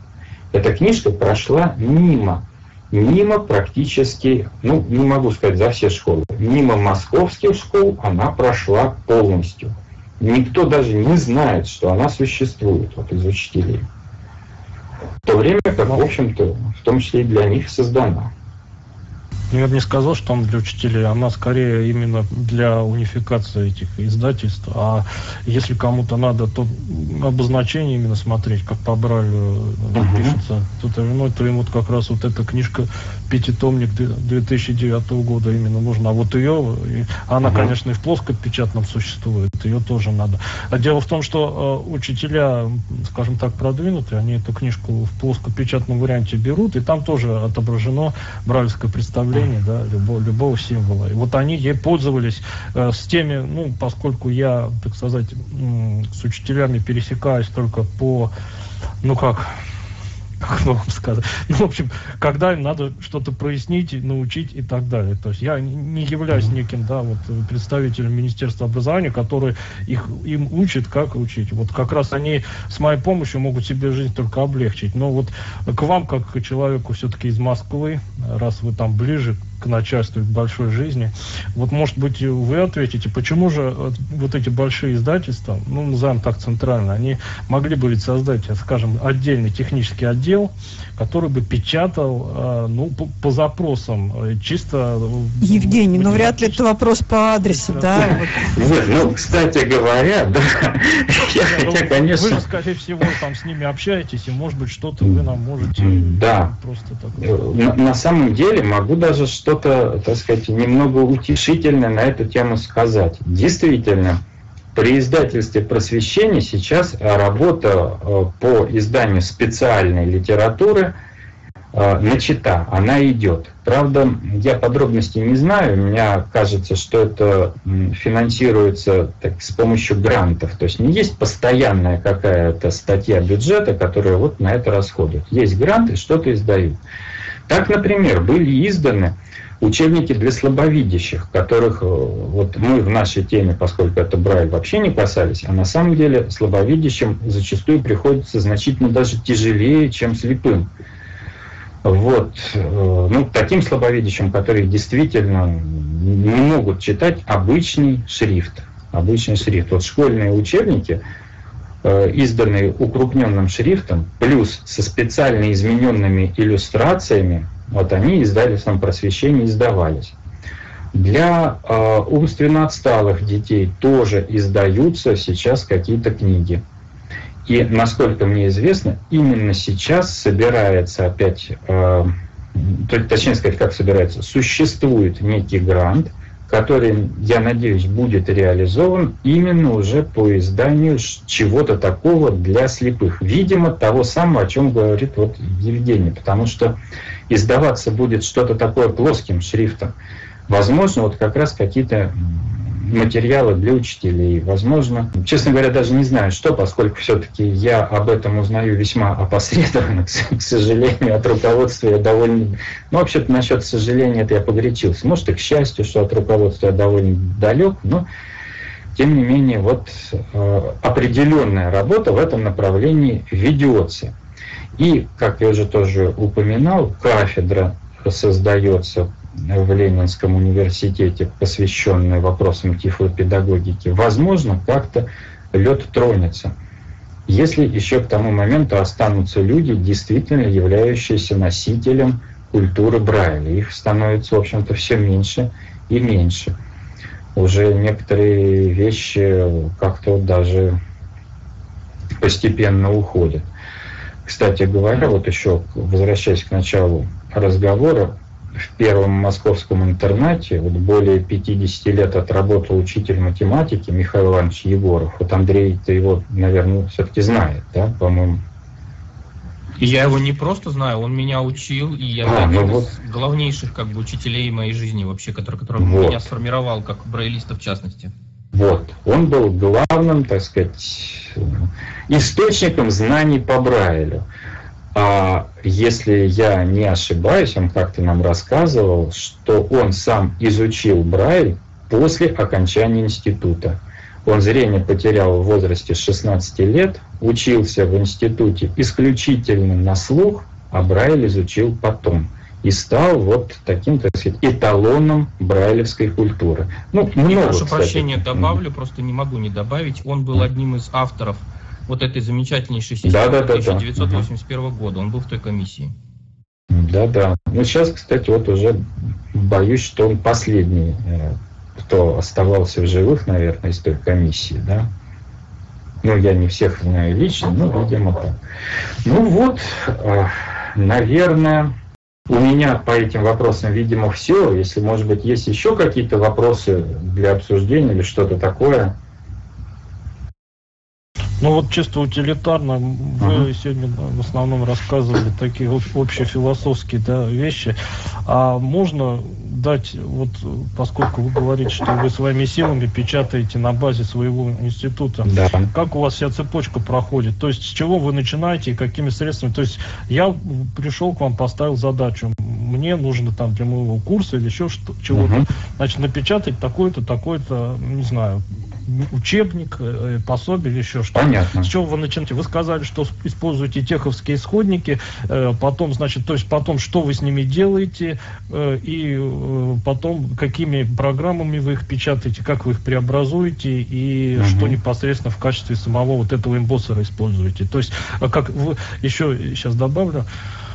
Эта книжка прошла мимо мимо практически, ну, не могу сказать за все школы, мимо московских школ она прошла полностью. Никто даже не знает, что она существует вот, из учителей. В то время как, в общем-то, в том числе и для них создана. Я бы не сказал, что он для учителей, она скорее именно для унификации этих издательств. А если кому-то надо, то обозначение именно смотреть, как по Брайлю uh-huh. пишется. Тут, ну, то ему как раз вот эта книжка пятитомник 2009 года именно нужна. А вот ее, она, uh-huh. конечно, и в плоскопечатном существует, ее тоже надо. А дело в том, что э, учителя, скажем так, продвинутые, они эту книжку в плоскопечатном варианте берут, и там тоже отображено брайлевское представление да, любого, любого символа. И вот они ей пользовались э, с теми, ну, поскольку я, так сказать, с учителями пересекаюсь только по, ну как, как вам сказать, ну, в общем, когда им надо что-то прояснить, научить и так далее. То есть я не являюсь неким, да, вот представителем Министерства образования, который их, им учит, как учить. Вот как раз они с моей помощью могут себе жизнь только облегчить. Но вот к вам, как к человеку все-таки из Москвы, раз вы там ближе к начальству, к большой жизни. Вот, может быть, вы ответите, почему же вот эти большие издательства, ну, назовем так центрально, они могли бы ведь создать, скажем, отдельный технический отдел, который бы печатал, э, ну, по, по запросам, э, чисто... Евгений, ну, вряд ли это вопрос по адресу, да? Ну, кстати говоря, да, я, конечно... Вы же, скорее всего, там с ними общаетесь, и, может быть, что-то вы нам можете... Да. Просто так... На самом деле, могу даже что что-то, так сказать, немного утешительное на эту тему сказать. Действительно, при издательстве просвещения сейчас работа э, по изданию специальной литературы э, начата, она идет. Правда, я подробностей не знаю, мне кажется, что это финансируется так, с помощью грантов. То есть не есть постоянная какая-то статья бюджета, которая вот на это расходует. Есть гранты, что-то издают. Так, например, были изданы учебники для слабовидящих, которых э, вот мы в нашей теме, поскольку это Брайль, вообще не касались, а на самом деле слабовидящим зачастую приходится значительно даже тяжелее, чем слепым. Вот. Э, ну, таким слабовидящим, которые действительно не могут читать обычный шрифт. Обычный шрифт. Вот школьные учебники, э, изданные укрупненным шрифтом, плюс со специально измененными иллюстрациями, вот они издательством просвещения издавались. Для э, умственно отсталых детей тоже издаются сейчас какие-то книги. И, насколько мне известно, именно сейчас собирается опять, э, точнее сказать, как собирается, существует некий грант, который, я надеюсь, будет реализован именно уже по изданию чего-то такого для слепых. Видимо, того самого, о чем говорит вот Евгений, потому что издаваться будет что-то такое плоским шрифтом. Возможно, вот как раз какие-то материалы для учителей. Возможно, честно говоря, даже не знаю, что, поскольку все-таки я об этом узнаю весьма опосредованно, к сожалению, от руководства я довольно... Ну, вообще-то, насчет сожаления это я погорячился. Может, и к счастью, что от руководства я довольно далек, но тем не менее, вот э, определенная работа в этом направлении ведется. И, как я уже тоже упоминал, кафедра создается в Ленинском университете, посвященная вопросам тифлопедагогики. Возможно, как-то лед тронется. Если еще к тому моменту останутся люди, действительно являющиеся носителем культуры Брайля. Их становится, в общем-то, все меньше и меньше. Уже некоторые вещи как-то даже постепенно уходят. Кстати говоря, вот еще возвращаясь к началу разговора, в первом московском интернате, вот более 50 лет отработал учитель математики Михаил Иванович Егоров. Вот Андрей-то его, наверное, все-таки знает, да, по-моему. Я его не просто знаю, он меня учил, и я а, один ну из вот. главнейших как бы учителей моей жизни вообще, который, который вот. меня сформировал как брайлиста в частности. Вот, он был главным, так сказать, источником знаний по Брайлю. А если я не ошибаюсь, он как-то нам рассказывал, что он сам изучил Брайль после окончания института. Он зрение потерял в возрасте 16 лет, учился в институте исключительно на слух, а Брайль изучил потом. И стал вот таким, так сказать, эталоном брайлевской культуры. Ну, много, прошу кстати. прощения, добавлю, mm-hmm. просто не могу не добавить. Он был одним из авторов вот этой замечательнейшей системы да, да, да, 1981 да. года. Он был в той комиссии. Да-да. Ну, сейчас, кстати, вот уже боюсь, что он последний, э, кто оставался в живых, наверное, из той комиссии, да. Ну, я не всех знаю лично, но, видимо, так. Ну вот, э, наверное, у меня по этим вопросам, видимо, все. Если, может быть, есть еще какие-то вопросы для обсуждения или что-то такое – ну вот чисто утилитарно, вы uh-huh. сегодня в основном рассказывали такие общефилософские да, вещи. А можно дать, вот поскольку вы говорите, что вы своими силами печатаете на базе своего института, да. как у вас вся цепочка проходит? То есть с чего вы начинаете и какими средствами? То есть я пришел к вам, поставил задачу, мне нужно там для моего курса или еще что, чего-то, uh-huh. значит, напечатать такой-то, такой-то, не знаю, учебник, э, э, пособие или еще что-то. Понятно. С чего вы начинаете? Вы сказали, что используете теховские исходники, э, потом, значит, то есть потом, что вы с ними делаете, и потом, какими программами вы их печатаете, как вы их преобразуете, и угу. что непосредственно в качестве самого вот этого эмбоссера используете. То есть, как вы, еще сейчас добавлю, а,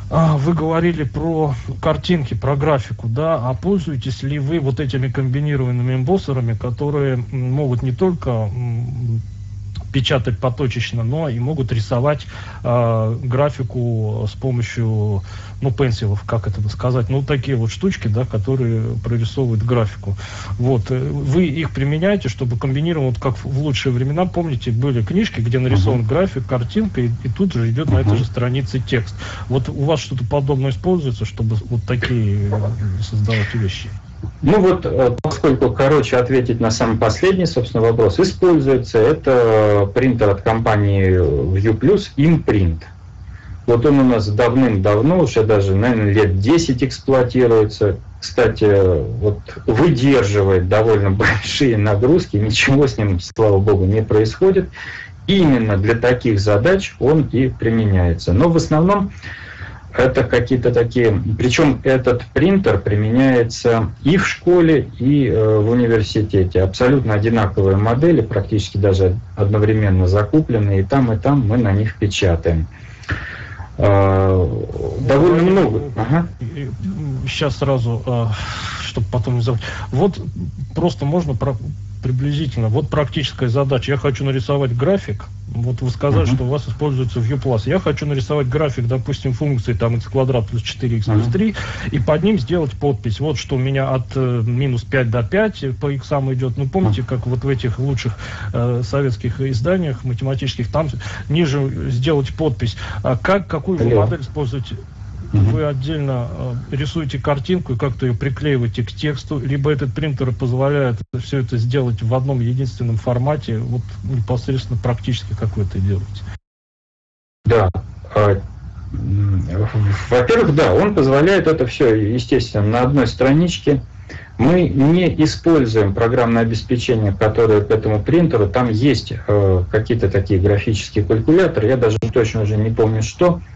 вы говорили про картинки, про графику, да, а пользуетесь ли вы вот этими комбинированными эмбоссерами, которые могут не только печатать поточечно, но и могут рисовать э, графику с помощью, ну, пенсилов, как это сказать, ну, такие вот штучки, да, которые прорисовывают графику. Вот, э, вы их применяете, чтобы комбинировать, вот как в лучшие времена, помните, были книжки, где нарисован uh-huh. график, картинка, и, и тут же идет uh-huh. на этой же странице текст. Вот у вас что-то подобное используется, чтобы вот такие создавать вещи? Ну вот, э, поскольку, короче, ответить на самый последний, собственно, вопрос, используется это принтер от компании ViewPlus Imprint. Вот он у нас давным-давно, уже даже, наверное, лет 10 эксплуатируется. Кстати, вот выдерживает довольно большие нагрузки, ничего с ним, слава богу, не происходит. Именно для таких задач он и применяется. Но в основном это какие-то такие, причем этот принтер применяется и в школе, и э, в университете. Абсолютно одинаковые модели, практически даже одновременно закупленные, и там, и там мы на них печатаем. Э, довольно много. Ага. Сейчас сразу, э, чтобы потом не забыть. Вот просто можно про приблизительно. Вот практическая задача. Я хочу нарисовать график. Вот вы сказали, uh-huh. что у вас используется ViewPlus. Я хочу нарисовать график, допустим, функции там x квадрат плюс 4x uh-huh. плюс 3, и под ним сделать подпись. Вот что у меня от э, минус 5 до 5 по x идет. Ну, помните, uh-huh. как вот в этих лучших э, советских изданиях математических, там ниже сделать подпись. А как, какую вы модель используете? Вы отдельно э, рисуете картинку и как-то ее приклеиваете к тексту, либо этот принтер позволяет все это сделать в одном единственном формате, вот непосредственно практически как вы это делаете? Да. А, во-первых, да, он позволяет это все, естественно, на одной страничке. Мы не используем программное обеспечение, которое к этому принтеру. Там есть э, какие-то такие графические калькуляторы, я даже точно уже не помню что. Э,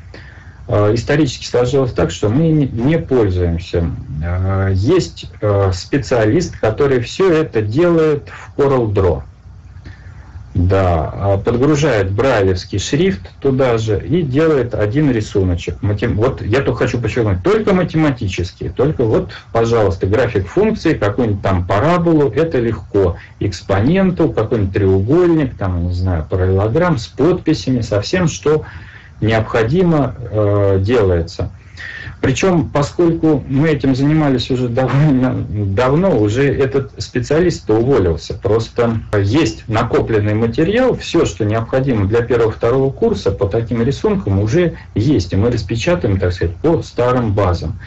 исторически сложилось так, что мы не пользуемся. Э, есть э, специалист, который все это делает в CorelDRAW. Да, подгружает брайлевский шрифт туда же и делает один рисуночек. Вот я тут хочу подчеркнуть, только математический, только вот, пожалуйста, график функции, какую-нибудь там параболу, это легко. Экспоненту, какой-нибудь треугольник, там, не знаю, параллелограмм с подписями, со всем, что необходимо, э, делается. Причем, поскольку мы этим занимались уже довольно давно, уже этот специалист уволился. Просто есть накопленный материал, все, что необходимо для первого-второго курса по таким рисункам уже есть. И мы распечатаем, так сказать, по старым базам.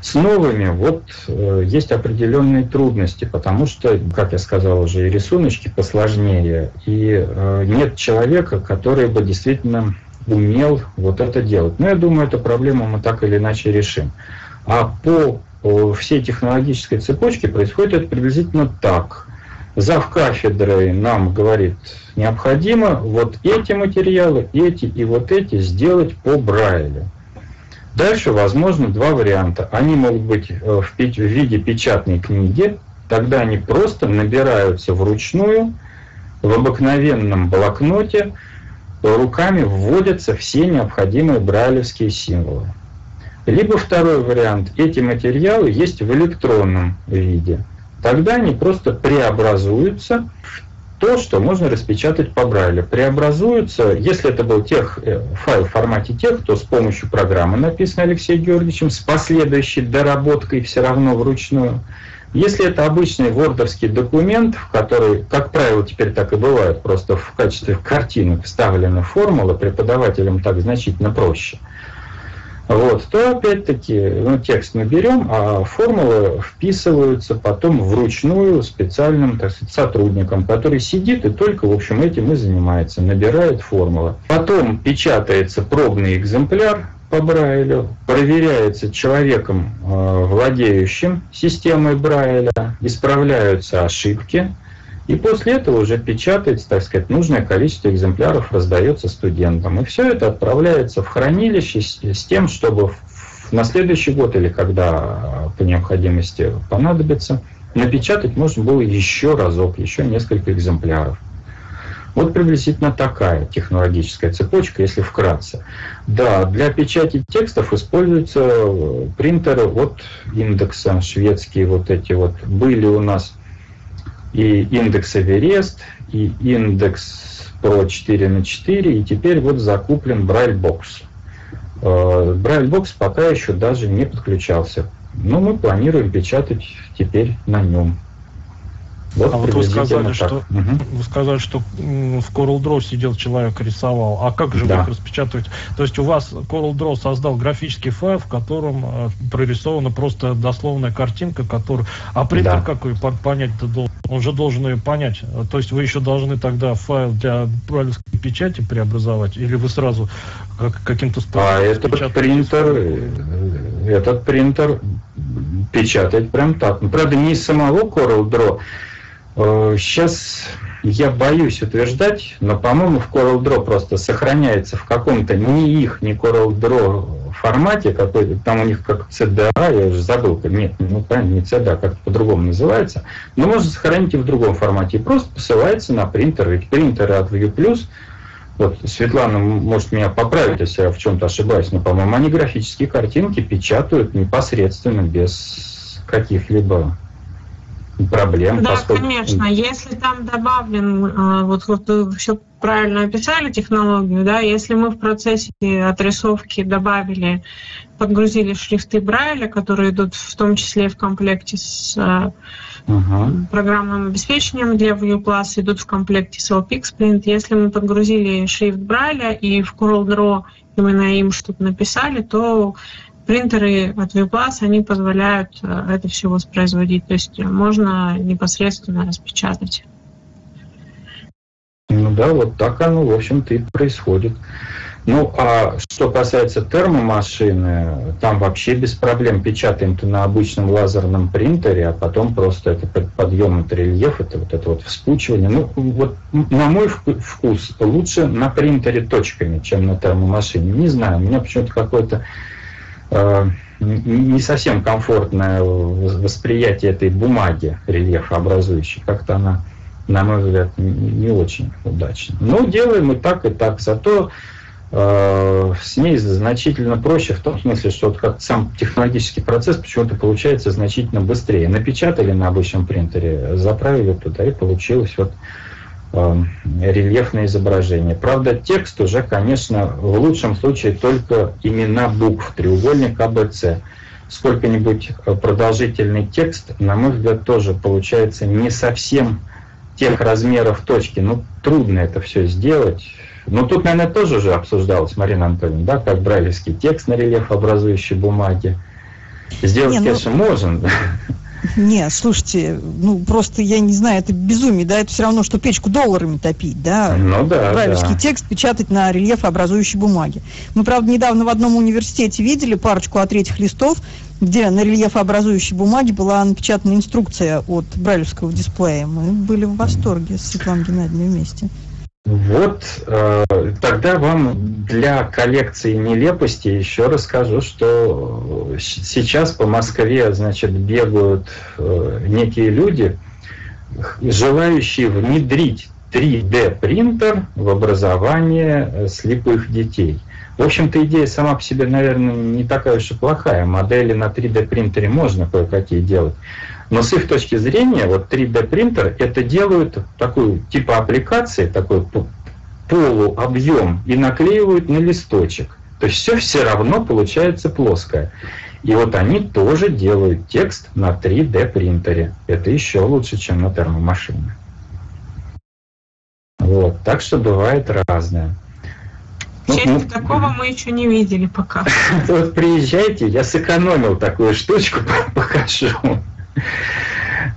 С новыми вот э, есть определенные трудности, потому что, как я сказал уже, и рисуночки посложнее, и э, нет человека, который бы действительно умел вот это делать. Но я думаю, эту проблему мы так или иначе решим. А по всей технологической цепочке происходит это приблизительно так. Зав кафедрой нам говорит, необходимо вот эти материалы, эти и вот эти сделать по Брайлю. Дальше возможно два варианта. Они могут быть э, в виде печатной книги, тогда они просто набираются вручную в обыкновенном блокноте, руками вводятся все необходимые брайлевские символы. Либо второй вариант, эти материалы есть в электронном виде. Тогда они просто преобразуются в то, что можно распечатать по Брайлю. Преобразуются, если это был тех, э, файл в формате тех, то с помощью программы, написанной Алексеем Георгиевичем, с последующей доработкой все равно вручную. Если это обычный вордовский документ, в который, как правило, теперь так и бывает, просто в качестве картинок вставлена формула, преподавателям так значительно проще, вот, то опять-таки ну, текст мы берем, а формулы вписываются потом вручную специальным так сказать, сотрудником, который сидит и только, в общем, этим и занимается, набирает формулы. Потом печатается пробный экземпляр, по Брайлю проверяется человеком, э, владеющим системой Брайля, исправляются ошибки, и после этого уже печатается, так сказать, нужное количество экземпляров раздается студентам. И все это отправляется в хранилище с, тем, чтобы на следующий год или когда по необходимости понадобится, напечатать можно было еще разок, еще несколько экземпляров. Вот приблизительно такая технологическая цепочка, если вкратце. Да, для печати текстов используются э, принтеры от индекса, шведские вот эти вот. Были у нас и Index Everest, и Index Pro 4 на 4, и теперь вот закуплен BrailleBox. BrailleBox пока еще даже не подключался, но мы планируем печатать теперь на нем. Вот а вот вы сказали, что угу. вы сказали, что в CorelDRAW сидел человек рисовал. А как же да. вы их распечатываете? То есть у вас Coral Draw создал графический файл, в котором э, прорисована просто дословная картинка, которую. А принтер да. какой понять-то должен? Он же должен ее понять. То есть вы еще должны тогда файл для брайлевской печати преобразовать, или вы сразу как, каким-то способом? А этот принтер, этот принтер печатает прям так. Ну, правда, не из самого Coral Draw, Сейчас э, я боюсь утверждать, но, по-моему, в CorelDRAW просто сохраняется в каком-то не их, не CorelDRAW формате какой-то, там у них как CDA, я уже забыл, нет, ну правильно, не CDA, как-то по-другому называется, но можно сохранить и в другом формате, и просто посылается на принтер, ведь принтеры от View+, вот Светлана может меня поправить, если я в чем-то ошибаюсь, но, по-моему, они графические картинки печатают непосредственно без каких-либо проблем. Да, поскольку... конечно. Если там добавлен, а, вот, вот вы все правильно описали технологию, да, если мы в процессе отрисовки добавили, подгрузили шрифты Брайля, которые идут в том числе в комплекте с uh-huh. программным обеспечением для ViewPlus, идут в комплекте с LPXprint. Если мы подгрузили шрифт Брайля и в CorelDRAW именно им что-то написали, то принтеры от Viplus, они позволяют это все воспроизводить. То есть можно непосредственно распечатать. Ну да, вот так оно, в общем-то, и происходит. Ну, а что касается термомашины, там вообще без проблем печатаем-то на обычном лазерном принтере, а потом просто это подъем от рельеф, это вот это вот вспучивание. Ну, вот на мой вкус лучше на принтере точками, чем на термомашине. Не знаю, у меня почему-то какое-то э, не совсем комфортное восприятие этой бумаги рельефообразующей. Как-то она, на мой взгляд, не очень удачно. Ну, делаем и так, и так. Зато Э, с ней значительно проще в том смысле, что вот как сам технологический процесс почему-то получается значительно быстрее. Напечатали на обычном принтере, заправили туда и получилось вот э, рельефное изображение. Правда, текст уже, конечно, в лучшем случае только имена букв, треугольник АБЦ. Сколько-нибудь продолжительный текст, на мой взгляд, тоже получается не совсем тех размеров точки. Ну, трудно это все сделать ну, тут, наверное, тоже уже обсуждалось, Марина Анатольевна, да, как брайлевский текст на рельефообразующей бумаге. Сделать, не, конечно, ну... можно. Не, слушайте, ну просто я не знаю, это безумие, да, это все равно, что печку долларами топить, да. Ну да. Брайлевский да. текст печатать на рельефообразующей бумаге. Мы, правда, недавно в одном университете видели парочку от третьих листов, где на рельефообразующей бумаге была напечатана инструкция от брайлевского дисплея. Мы были в восторге с Светланой Геннадьевной вместе. Вот э, тогда вам для коллекции нелепости еще расскажу, что сейчас по Москве, значит, бегают э, некие люди, желающие внедрить 3D принтер в образование э, слепых детей. В общем-то, идея сама по себе, наверное, не такая уж и плохая. Модели на 3D принтере можно кое-какие делать. Но с их точки зрения, вот 3D принтер это делают такую типа аппликации, такой полуобъем и наклеивают на листочек. То есть все все равно получается плоское. И вот они тоже делают текст на 3D принтере. Это еще лучше, чем на термомашине. Вот, так что бывает разное. Ну, ну, такого мы еще не видели пока. Вот приезжайте, я сэкономил такую штучку, покажу.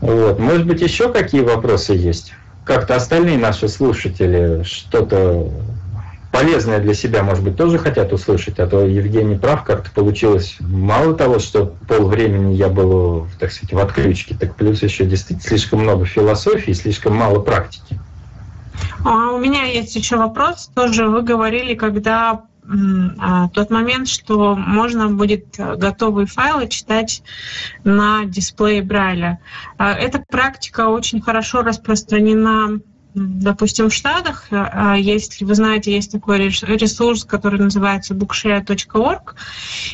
Вот. Может быть, еще какие вопросы есть? Как-то остальные наши слушатели что-то полезное для себя, может быть, тоже хотят услышать, а то Евгений прав, как-то получилось мало того, что пол времени я был, так сказать, в отключке, так плюс еще действительно слишком много философии, слишком мало практики. А у меня есть еще вопрос. Тоже вы говорили, когда тот момент, что можно будет э, готовые файлы читать на дисплее Брайля. А, эта практика очень хорошо распространена допустим, в Штатах, а, если вы знаете, есть такой ресурс, который называется bookshare.org,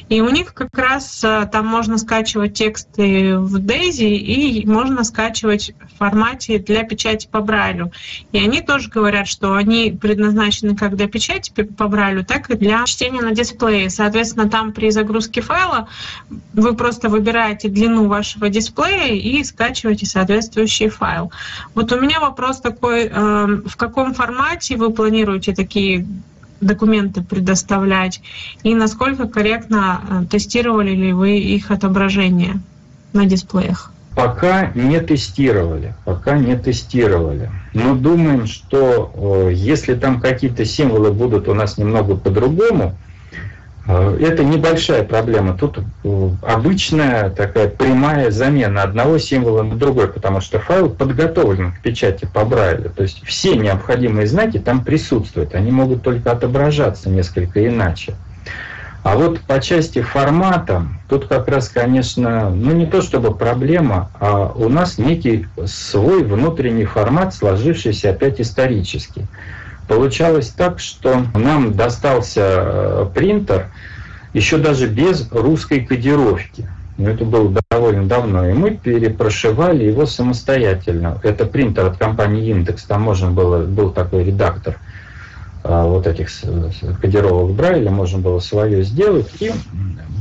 и у них как раз а, там можно скачивать тексты в Daisy и можно скачивать в формате для печати по Брайлю. И они тоже говорят, что они предназначены как для печати по Брайлю, так и для чтения на дисплее. Соответственно, там при загрузке файла вы просто выбираете длину вашего дисплея и скачиваете соответствующий файл. Вот у меня вопрос такой, в каком формате вы планируете такие документы предоставлять и насколько корректно э, тестировали ли вы их отображение на дисплеях? Пока не тестировали, пока не тестировали. Но думаем, что э, если там какие-то символы будут у нас немного по-другому, это небольшая проблема. Тут э, обычная такая прямая замена одного символа на другой, потому что файл подготовлен к печати по Брайлю. То есть все необходимые знаки там присутствуют. Они могут только отображаться несколько иначе. А вот по части формата, тут как раз, конечно, ну не то чтобы проблема, а у нас некий свой внутренний формат, сложившийся опять исторически. Получалось так, что нам достался э, принтер еще даже без русской кодировки. Это было довольно давно, и мы перепрошивали его самостоятельно. Это принтер от компании Индекс, там можно было, был такой редактор а, вот этих кодировок Брайля, можно было свое сделать, и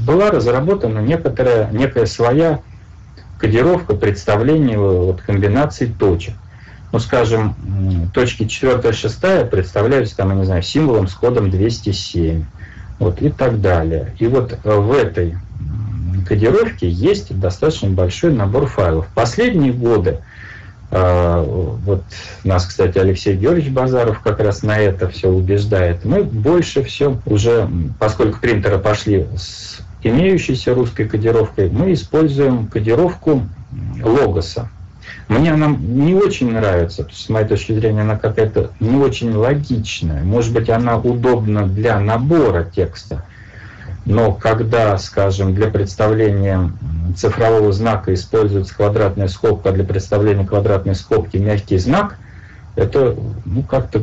была разработана некоторая, некая своя кодировка представления вот, комбинаций точек ну, скажем, точки 4 6 представляются, там, я не знаю, символом с кодом 207. вот, и так далее. И вот в этой кодировке есть достаточно большой набор файлов. Последние годы а, вот нас, кстати, Алексей Георгиевич Базаров как раз на это все убеждает. Мы больше все уже, поскольку принтеры пошли с имеющейся русской кодировкой, мы используем кодировку логоса. Мне она не очень нравится, потому что, с моей точки зрения, она какая-то не очень логичная. Может быть, она удобна для набора текста, но когда, скажем, для представления цифрового знака используется квадратная скобка, а для представления квадратной скобки мягкий знак, это ну, как-то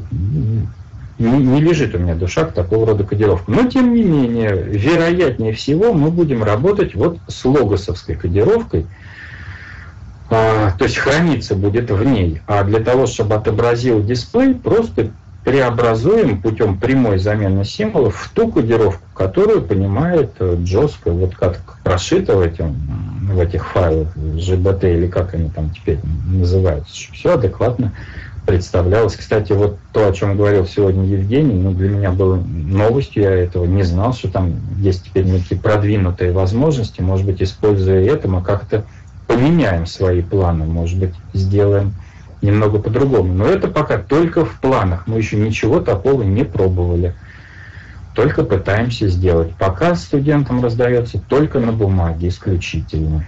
не, не лежит у меня душа к такого рода кодировке. Но, тем не менее, вероятнее всего мы будем работать вот с логосовской кодировкой, то есть храниться будет в ней. А для того, чтобы отобразил дисплей, просто преобразуем путем прямой замены символов в ту кодировку, которую понимает Джоска, вот как прошито в, этим, в этих файлах GBT или как они там теперь называются, чтобы все адекватно представлялось. Кстати, вот то, о чем говорил сегодня Евгений, ну, для меня было новостью, я этого не знал, что там есть теперь некие продвинутые возможности, может быть, используя это, мы как-то поменяем свои планы, может быть, сделаем немного по-другому. Но это пока только в планах. Мы еще ничего такого не пробовали. Только пытаемся сделать. Пока студентам раздается только на бумаге исключительно.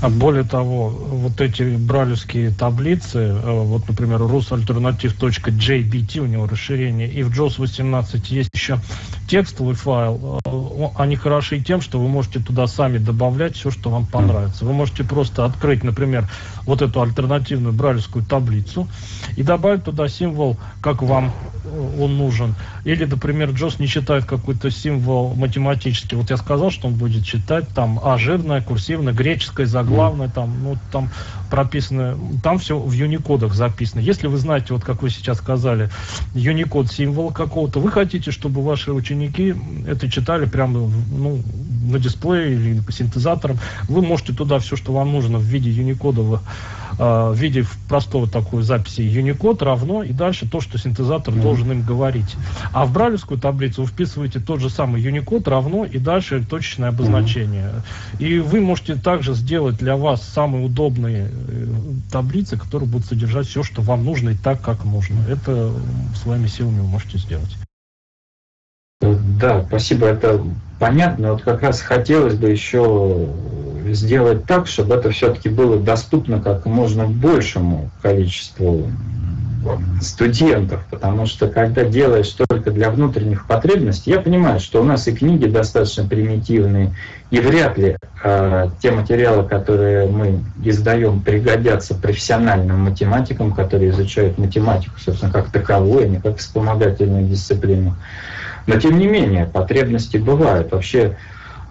А более того, вот эти бралевские таблицы, э, вот, например, rusalternative.jbt, у него расширение, и в JOS 18 есть еще текстовый файл, э, они хороши тем, что вы можете туда сами добавлять все, что вам понравится. Вы можете просто открыть, например, вот эту альтернативную бралевскую таблицу и добавить туда символ, как вам э, он нужен. Или, например, Джос не читает какой-то символ математический. Вот я сказал, что он будет читать там А жирное, курсивное, греческое, заглавное, там, ну, там прописано, там все в юникодах записано. Если вы знаете, вот как вы сейчас сказали, юникод символа какого-то, вы хотите, чтобы ваши ученики это читали прямо ну, на дисплее или по синтезаторам, вы можете туда все, что вам нужно в виде юникодовых Э, в виде простого такой записи Unicode равно и дальше то, что синтезатор mm-hmm. должен им говорить. А в бралевскую таблицу вы вписываете тот же самый Unicode равно и дальше точечное обозначение. Mm-hmm. И вы можете также сделать для вас самые удобные э, таблицы, которые будут содержать все, что вам нужно и так, как нужно. Это своими силами вы можете сделать. Да, спасибо, это понятно. Вот как раз хотелось бы еще сделать так, чтобы это все-таки было доступно как можно большему количеству студентов, потому что когда делаешь только для внутренних потребностей, я понимаю, что у нас и книги достаточно примитивные, и вряд ли э, те материалы, которые мы издаем, пригодятся профессиональным математикам, которые изучают математику, собственно, как таковую, а не как вспомогательную дисциплину. Но тем не менее, потребности бывают. Вообще,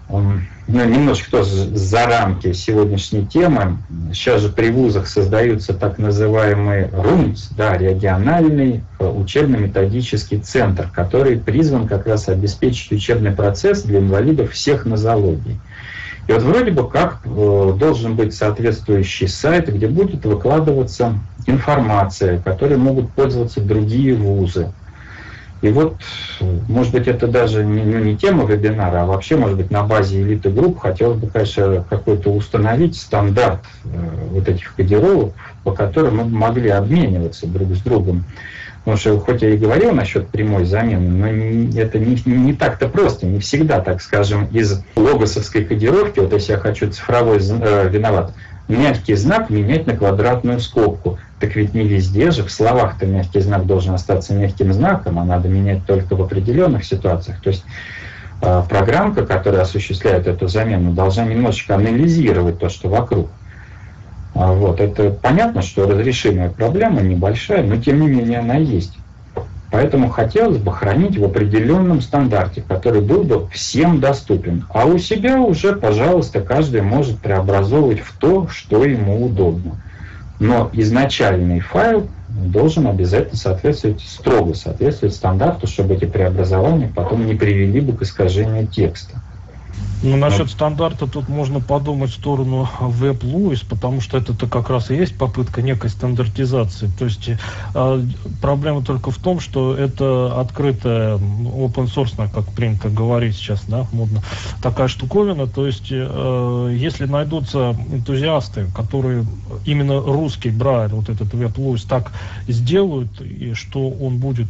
ну, немножко тоже за рамки сегодняшней темы. Сейчас же при вузах создаются так называемые РУМС, да, региональный э, учебно-методический центр, который призван как раз обеспечить учебный процесс для инвалидов всех нозологий. И вот вроде бы как э, должен быть соответствующий сайт, где будет выкладываться информация, которой могут пользоваться другие вузы. И вот, может быть, это даже не, ну, не тема вебинара, а вообще, может быть, на базе элиты групп хотелось бы, конечно, какой-то установить стандарт э, вот этих кодировок, по которым мы могли обмениваться друг с другом. Потому что, хоть я и говорил насчет прямой замены, но это не, не так-то просто, не всегда, так скажем, из логосовской кодировки, вот если я хочу цифровой э, виноват, мягкий знак менять на квадратную скобку. Так ведь не везде же, в словах-то мягкий знак должен остаться мягким знаком, а надо менять только в определенных ситуациях. То есть э, программка, которая осуществляет эту замену, должна немножечко анализировать то, что вокруг. А вот. Это понятно, что разрешимая проблема небольшая, но тем не менее она есть. Поэтому хотелось бы хранить в определенном стандарте, который был бы всем доступен. А у себя уже, пожалуйста, каждый может преобразовывать в то, что ему удобно. Но изначальный файл должен обязательно соответствовать, строго соответствовать стандарту, чтобы эти преобразования потом не привели бы к искажению текста. Ну, насчет стандарта тут можно подумать в сторону WebLuis, потому что это-то как раз и есть попытка некой стандартизации. То есть э, проблема только в том, что это открытая, open source, как принято говорить сейчас, да, модно, такая штуковина. То есть э, если найдутся энтузиасты, которые именно русский Брайль, вот этот WebLuis, так сделают, и что он будет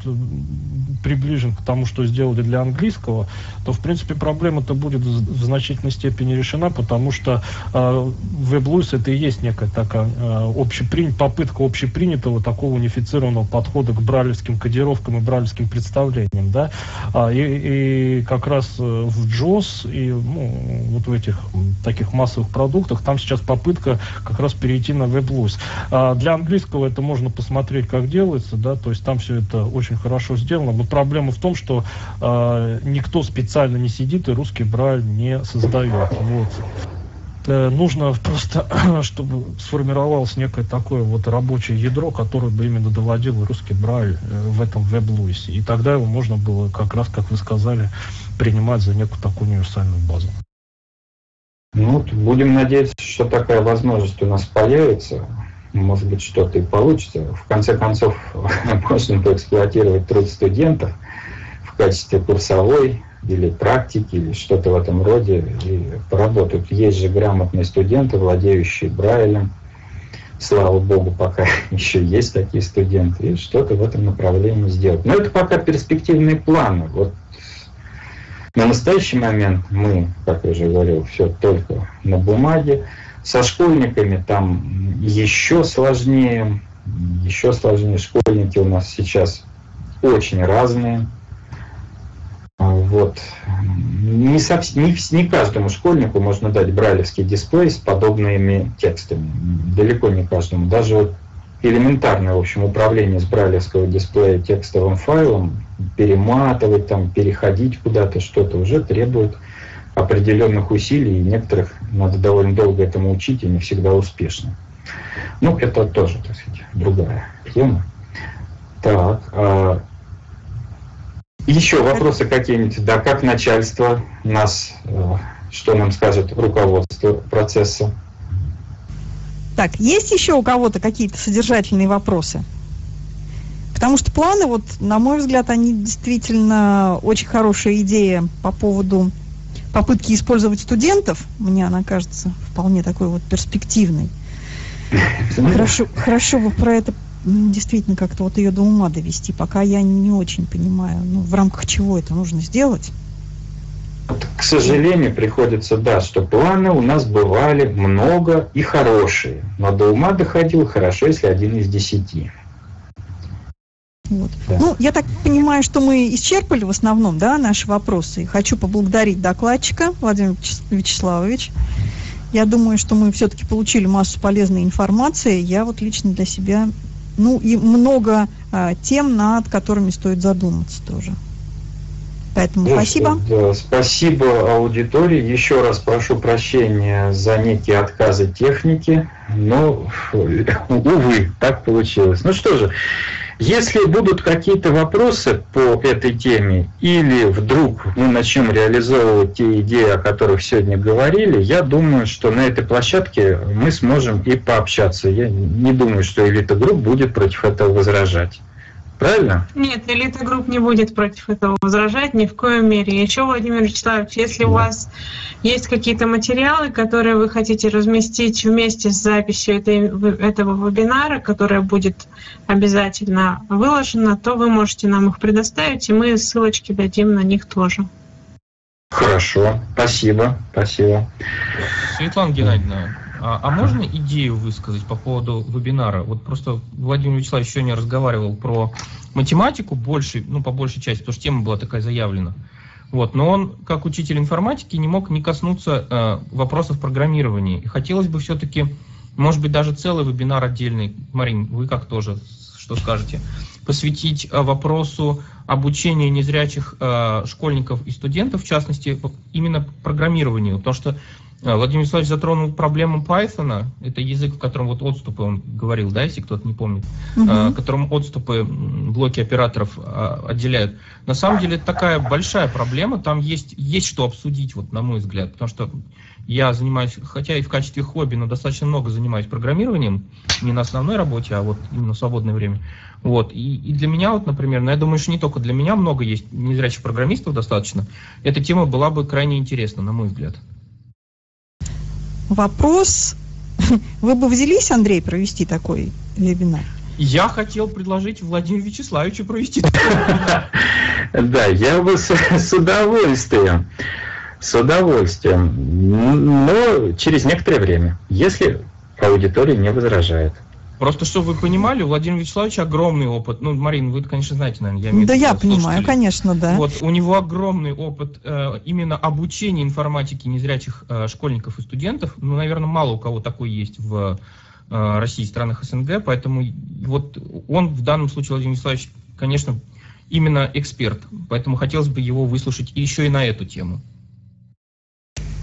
приближен к тому, что сделали для английского, то, в принципе, проблема-то будет в значительной степени решена, потому что э, WebLuis это и есть некая такая э, общепри... попытка общепринятого такого унифицированного подхода к бралевским кодировкам и бралевским представлениям, да, а, и, и как раз э, в JOS и ну, вот в этих таких массовых продуктах там сейчас попытка как раз перейти на WebLuis. А для английского это можно посмотреть, как делается, да, то есть там все это очень хорошо сделано, но проблема в том, что э, никто специально не сидит и русский брайль не создает. Вот. Э, нужно просто, чтобы сформировалось некое такое вот рабочее ядро, которое бы именно доводило русский брайль э, в этом веб-луисе. И тогда его можно было, как раз, как вы сказали, принимать за некую такую универсальную базу. Ну, будем надеяться, что такая возможность у нас появится. Может быть, что-то и получится. В конце концов, можно поэксплуатировать труд студентов в качестве курсовой или практики, или что-то в этом роде, и поработают. Есть же грамотные студенты, владеющие Брайлем. Слава богу, пока еще есть такие студенты, и что-то в этом направлении сделать. Но это пока перспективные планы. Вот на настоящий момент мы, как я уже говорил, все только на бумаге. Со школьниками там еще сложнее, еще сложнее. Школьники у нас сейчас очень разные. Вот. Не, совсем, не, не каждому школьнику можно дать брайлевский дисплей с подобными текстами. Далеко не каждому. Даже вот элементарное, в общем, управление с брайлевского дисплея текстовым файлом, перематывать, там, переходить куда-то, что-то уже требует определенных усилий, и некоторых надо довольно долго этому учить, и не всегда успешно. Ну, это тоже, так сказать, другая тема. Так, а еще вопросы какие-нибудь? Да, как начальство нас, э, что нам скажет руководство процесса? Так, есть еще у кого-то какие-то содержательные вопросы? Потому что планы, вот, на мой взгляд, они действительно очень хорошая идея по поводу попытки использовать студентов. Мне она кажется вполне такой вот перспективной. Хорошо, хорошо бы про это действительно как-то вот ее до ума довести. Пока я не очень понимаю, ну, в рамках чего это нужно сделать. К сожалению, приходится, да, что планы у нас бывали много и хорошие, но до ума доходил хорошо, если один из десяти. Вот. Да. Ну, я так понимаю, что мы исчерпали в основном, да, наши вопросы. И хочу поблагодарить докладчика Владимир Вячеславович. Я думаю, что мы все-таки получили массу полезной информации. Я вот лично для себя ну и много а, тем, над которыми стоит задуматься тоже. Поэтому да, спасибо. Да, спасибо аудитории. Еще раз прошу прощения за некие отказы техники, но, увы, так получилось. Ну что же, если будут какие-то вопросы по этой теме, или вдруг мы начнем реализовывать те идеи, о которых сегодня говорили, я думаю, что на этой площадке мы сможем и пообщаться. Я не думаю, что элита групп будет против этого возражать. Правильно? Нет, элита групп не будет против этого возражать ни в коем мере. Еще, Владимир Вячеславович, если да. у вас есть какие-то материалы, которые вы хотите разместить вместе с записью этой, этого вебинара, которая будет обязательно выложена, то вы можете нам их предоставить, и мы ссылочки дадим на них тоже. Хорошо, спасибо, спасибо. Светлана Геннадьевна, а, а можно идею высказать по поводу вебинара? Вот просто Владимир Вячеславович сегодня разговаривал про математику больше, ну, по большей части, потому что тема была такая заявлена. Вот, но он, как учитель информатики, не мог не коснуться э, вопросов программирования. И хотелось бы все-таки, может быть, даже целый вебинар отдельный, Марин, вы как тоже, что скажете, посвятить э, вопросу обучения незрячих э, школьников и студентов, в частности, именно программированию. Потому что Владимир Вячеславович затронул проблему Python. Это язык, в котором вот отступы, он говорил, да, если кто-то не помнит, угу. uh которым отступы блоки операторов а, отделяют. На самом деле это такая большая проблема. Там есть, есть что обсудить, вот, на мой взгляд. Потому что я занимаюсь, хотя и в качестве хобби, но достаточно много занимаюсь программированием. Не на основной работе, а вот именно в свободное время. Вот. И, и для меня, вот, например, но я думаю, что не только для меня, много есть незрячих программистов достаточно. Эта тема была бы крайне интересна, на мой взгляд вопрос. Вы бы взялись, Андрей, провести такой вебинар? Я хотел предложить Владимиру Вячеславовичу провести Да, я бы с удовольствием. С удовольствием. Но через некоторое время, если аудитория не возражает. Просто, чтобы вы понимали, у Владимира Вячеславовича огромный опыт. Ну, Марин, вы, конечно, знаете, наверное, я имею Да, я понимаю, конечно, да. Вот, у него огромный опыт э, именно обучения информатики незрячих э, школьников и студентов. Ну, наверное, мало у кого такой есть в э, России и странах СНГ, поэтому вот он в данном случае, Владимир Вячеславович, конечно, именно эксперт. Поэтому хотелось бы его выслушать еще и на эту тему.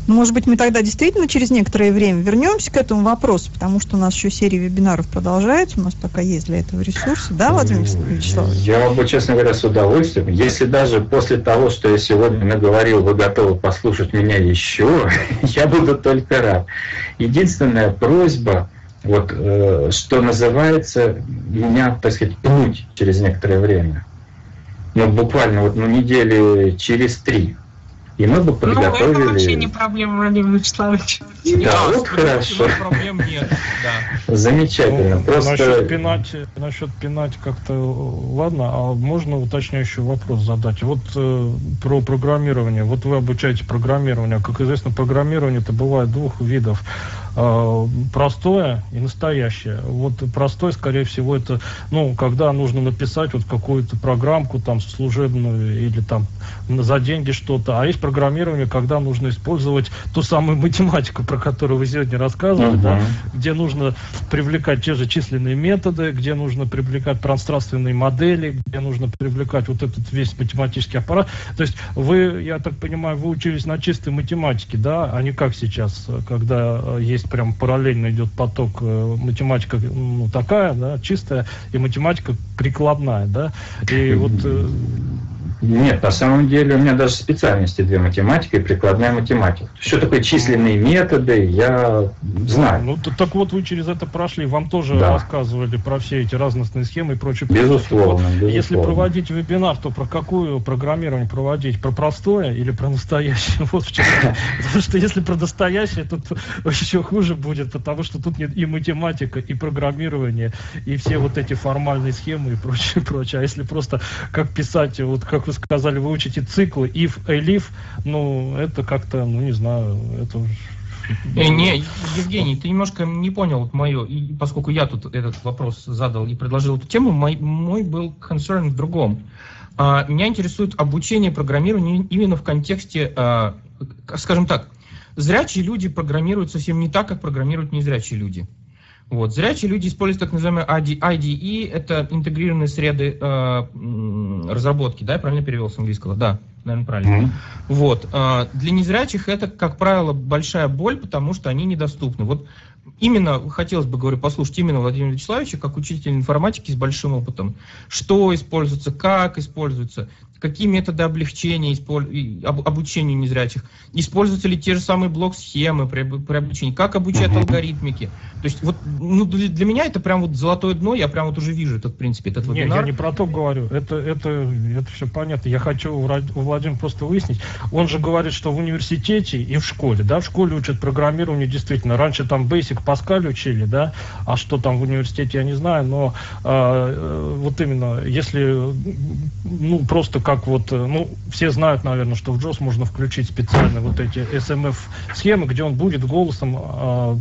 Ну, может быть, мы тогда действительно через некоторое время вернемся к этому вопросу, потому что у нас еще серия вебинаров продолжается, у нас пока есть для этого ресурсы, да, Владимир Вячеславович? Я бы, честно говоря, с удовольствием. Если даже после того, что я сегодня наговорил, вы готовы послушать меня еще, я буду только рад. Единственная просьба, вот, э, что называется, меня, так сказать, пнуть через некоторое время. Ну, буквально вот, ну, недели через три и мы бы подготовили... Ну, это вообще не проблема, Владимир Вячеславович. Да, да вот хорошо. Проблем нет, да. Замечательно. Ну, Просто... Насчет пинать, насчет пинать как-то, ладно, а можно уточняющий вопрос задать? Вот э, про программирование. Вот вы обучаете программирование. Как известно, программирование это бывает двух видов. Э, простое и настоящее. Вот простой, скорее всего, это, ну, когда нужно написать вот какую-то программку там служебную или там за деньги что-то. А есть программирование, когда нужно использовать ту самую математику, про которую вы сегодня рассказывали, uh-huh. да, где нужно привлекать те же численные методы, где нужно привлекать пространственные модели, где нужно привлекать вот этот весь математический аппарат. То есть вы, я так понимаю, вы учились на чистой математике, да, а не как сейчас, когда э, есть прям параллельно идет поток э, математика ну, такая, да, чистая, и математика прикладная, да, и вот э, нет, на самом деле у меня даже специальности две математика и прикладная математика. Что такое численные методы, я знаю. Ну, так вот вы через это прошли, вам тоже да. рассказывали про все эти разностные схемы и прочее. Безусловно, вот, безусловно. Если проводить вебинар, то про какую программирование проводить? Про простое или про настоящее? Вот в чем. Потому что если про настоящее, то еще хуже будет, потому что тут нет и математика, и программирование, и все вот эти формальные схемы и прочее, прочее. А если просто как писать, вот как вы сказали, выучите циклы if, elif, ну, это как-то, ну, не знаю, это э, не, Евгений, ты немножко не понял мое, и поскольку я тут этот вопрос задал и предложил эту тему, мой, мой был concern в другом. А, меня интересует обучение программированию именно в контексте, а, скажем так, зрячие люди программируют совсем не так, как программируют незрячие люди. Вот. Зрячие люди используют так называемые IDE, это интегрированные среды э, разработки, да, я правильно перевел с английского? Да, наверное, правильно. Mm-hmm. Вот. Э, для незрячих это, как правило, большая боль, потому что они недоступны. Вот именно, хотелось бы, говорю, послушать именно Владимира Вячеславовича, как учитель информатики с большим опытом, что используется, как используется, какие методы облегчения обучения незрячих, используются ли те же самые блок-схемы при, при обучении, как обучают алгоритмики. То есть вот ну, для меня это прям вот золотое дно, я прям вот уже вижу этот, в принципе, этот вебинар. Нет, я не про то говорю, это, это, это все понятно. Я хочу у Владимира просто выяснить, он же говорит, что в университете и в школе, да, в школе учат программирование действительно. Раньше там Basic Pascal учили, да, а что там в университете, я не знаю, но э, вот именно, если, ну, просто как вот, э, ну, все знают, наверное, что в JOS можно включить специально вот эти SMF-схемы, где он будет голосом э,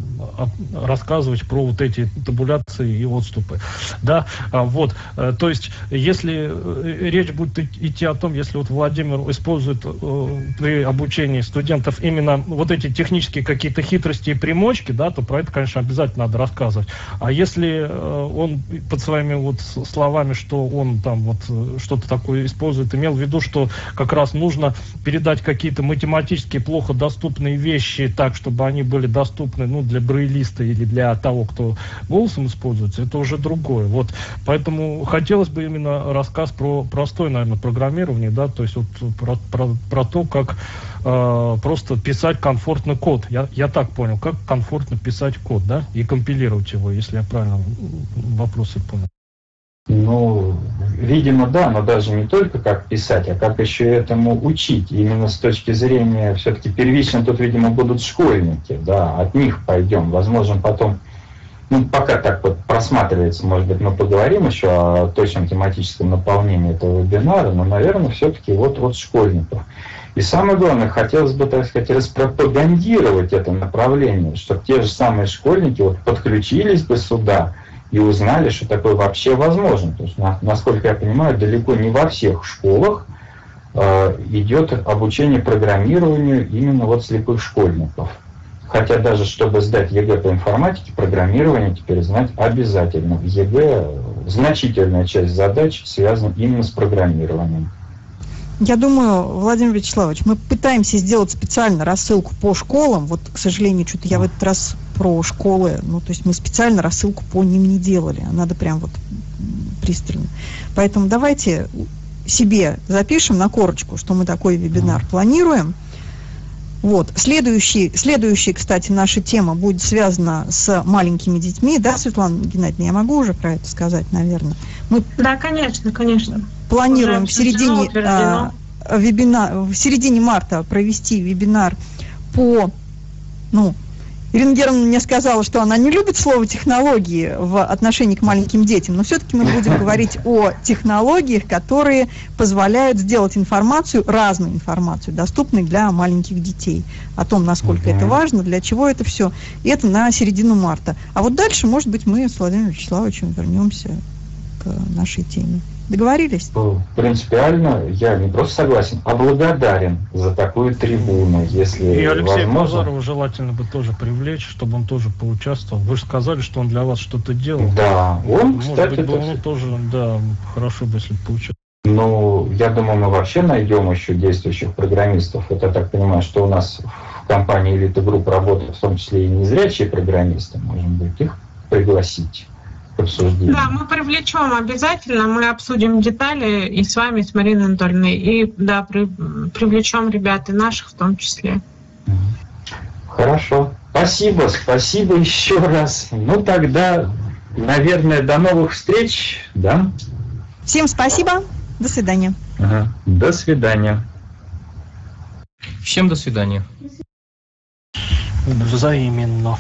рассказывать про вот эти табуляции и отступы. Да, а, вот, э, то есть, если э, речь будет идти о том, если вот Владимир используют э, при обучении студентов именно вот эти технические какие-то хитрости и примочки, да, то про это, конечно, обязательно надо рассказывать. А если э, он под своими вот словами, что он там вот что-то такое использует, имел в виду, что как раз нужно передать какие-то математически плохо доступные вещи так, чтобы они были доступны, ну, для брейлиста или для того, кто голосом используется, это уже другое. Вот, поэтому хотелось бы именно рассказ про простое, наверное, программирование, да, то есть вот про, про, про то, как э, просто писать комфортно код. Я, я так понял, как комфортно писать код, да, и компилировать его, если я правильно вопросы понял. Ну, видимо, да, но даже не только как писать, а как еще этому учить. Именно с точки зрения, все-таки первично тут, видимо, будут школьники, да, от них пойдем. Возможно, потом, ну, пока так вот просматривается, может быть, мы поговорим еще о точном тематическом наполнении этого вебинара, но, наверное, все-таки вот от школьников. И самое главное, хотелось бы, так сказать, распропагандировать это направление, чтобы те же самые школьники вот подключились бы сюда, и узнали, что такое вообще возможно. То есть, насколько я понимаю, далеко не во всех школах э, идет обучение программированию именно вот слепых школьников. Хотя даже чтобы сдать ЕГЭ по информатике, программирование теперь знать обязательно. В ЕГЭ значительная часть задач связана именно с программированием. Я думаю, Владимир Вячеславович, мы пытаемся сделать специально рассылку по школам. Вот, к сожалению, что-то я в этот раз про школы, ну, то есть мы специально рассылку по ним не делали. А надо прям вот пристально. Поэтому давайте себе запишем на корочку, что мы такой вебинар планируем. Вот. Следующий, следующий, кстати, наша тема будет связана с маленькими детьми. Да, Светлана Геннадьевна, я могу уже про это сказать, наверное. Мы да, конечно, конечно. Планируем в середине, а, вебина, в середине марта провести вебинар по ну, Ирина Германовна мне сказала, что она не любит слово технологии в отношении к маленьким детям, но все-таки мы будем говорить о технологиях, которые позволяют сделать информацию, разную информацию, доступной для маленьких детей, о том, насколько это важно, для чего это все. И это на середину марта. А вот дальше, может быть, мы с Владимиром Вячеславовичем вернемся к нашей теме. Договорились? Принципиально я не просто согласен, а благодарен за такую трибуну, если И Алексея возможно. Базарова желательно бы тоже привлечь, чтобы он тоже поучаствовал. Вы же сказали, что он для вас что-то делал. Да, он, Может кстати, быть, бы это- он тоже, да, хорошо бы, если бы поучаствовал. Ну, я думаю, мы вообще найдем еще действующих программистов. Вот я так понимаю, что у нас в компании Элита Групп работают в том числе и незрячие программисты. Можем будет их пригласить обсуждению. Да, мы привлечем обязательно, мы обсудим детали и с вами, с Мариной Анатольевной, и да, при- привлечем ребят и наших в том числе. Хорошо. Спасибо, спасибо еще раз. Ну, тогда, наверное, до новых встреч, да? Всем спасибо. До свидания. Ага. До свидания. Всем до свидания. Взаименно.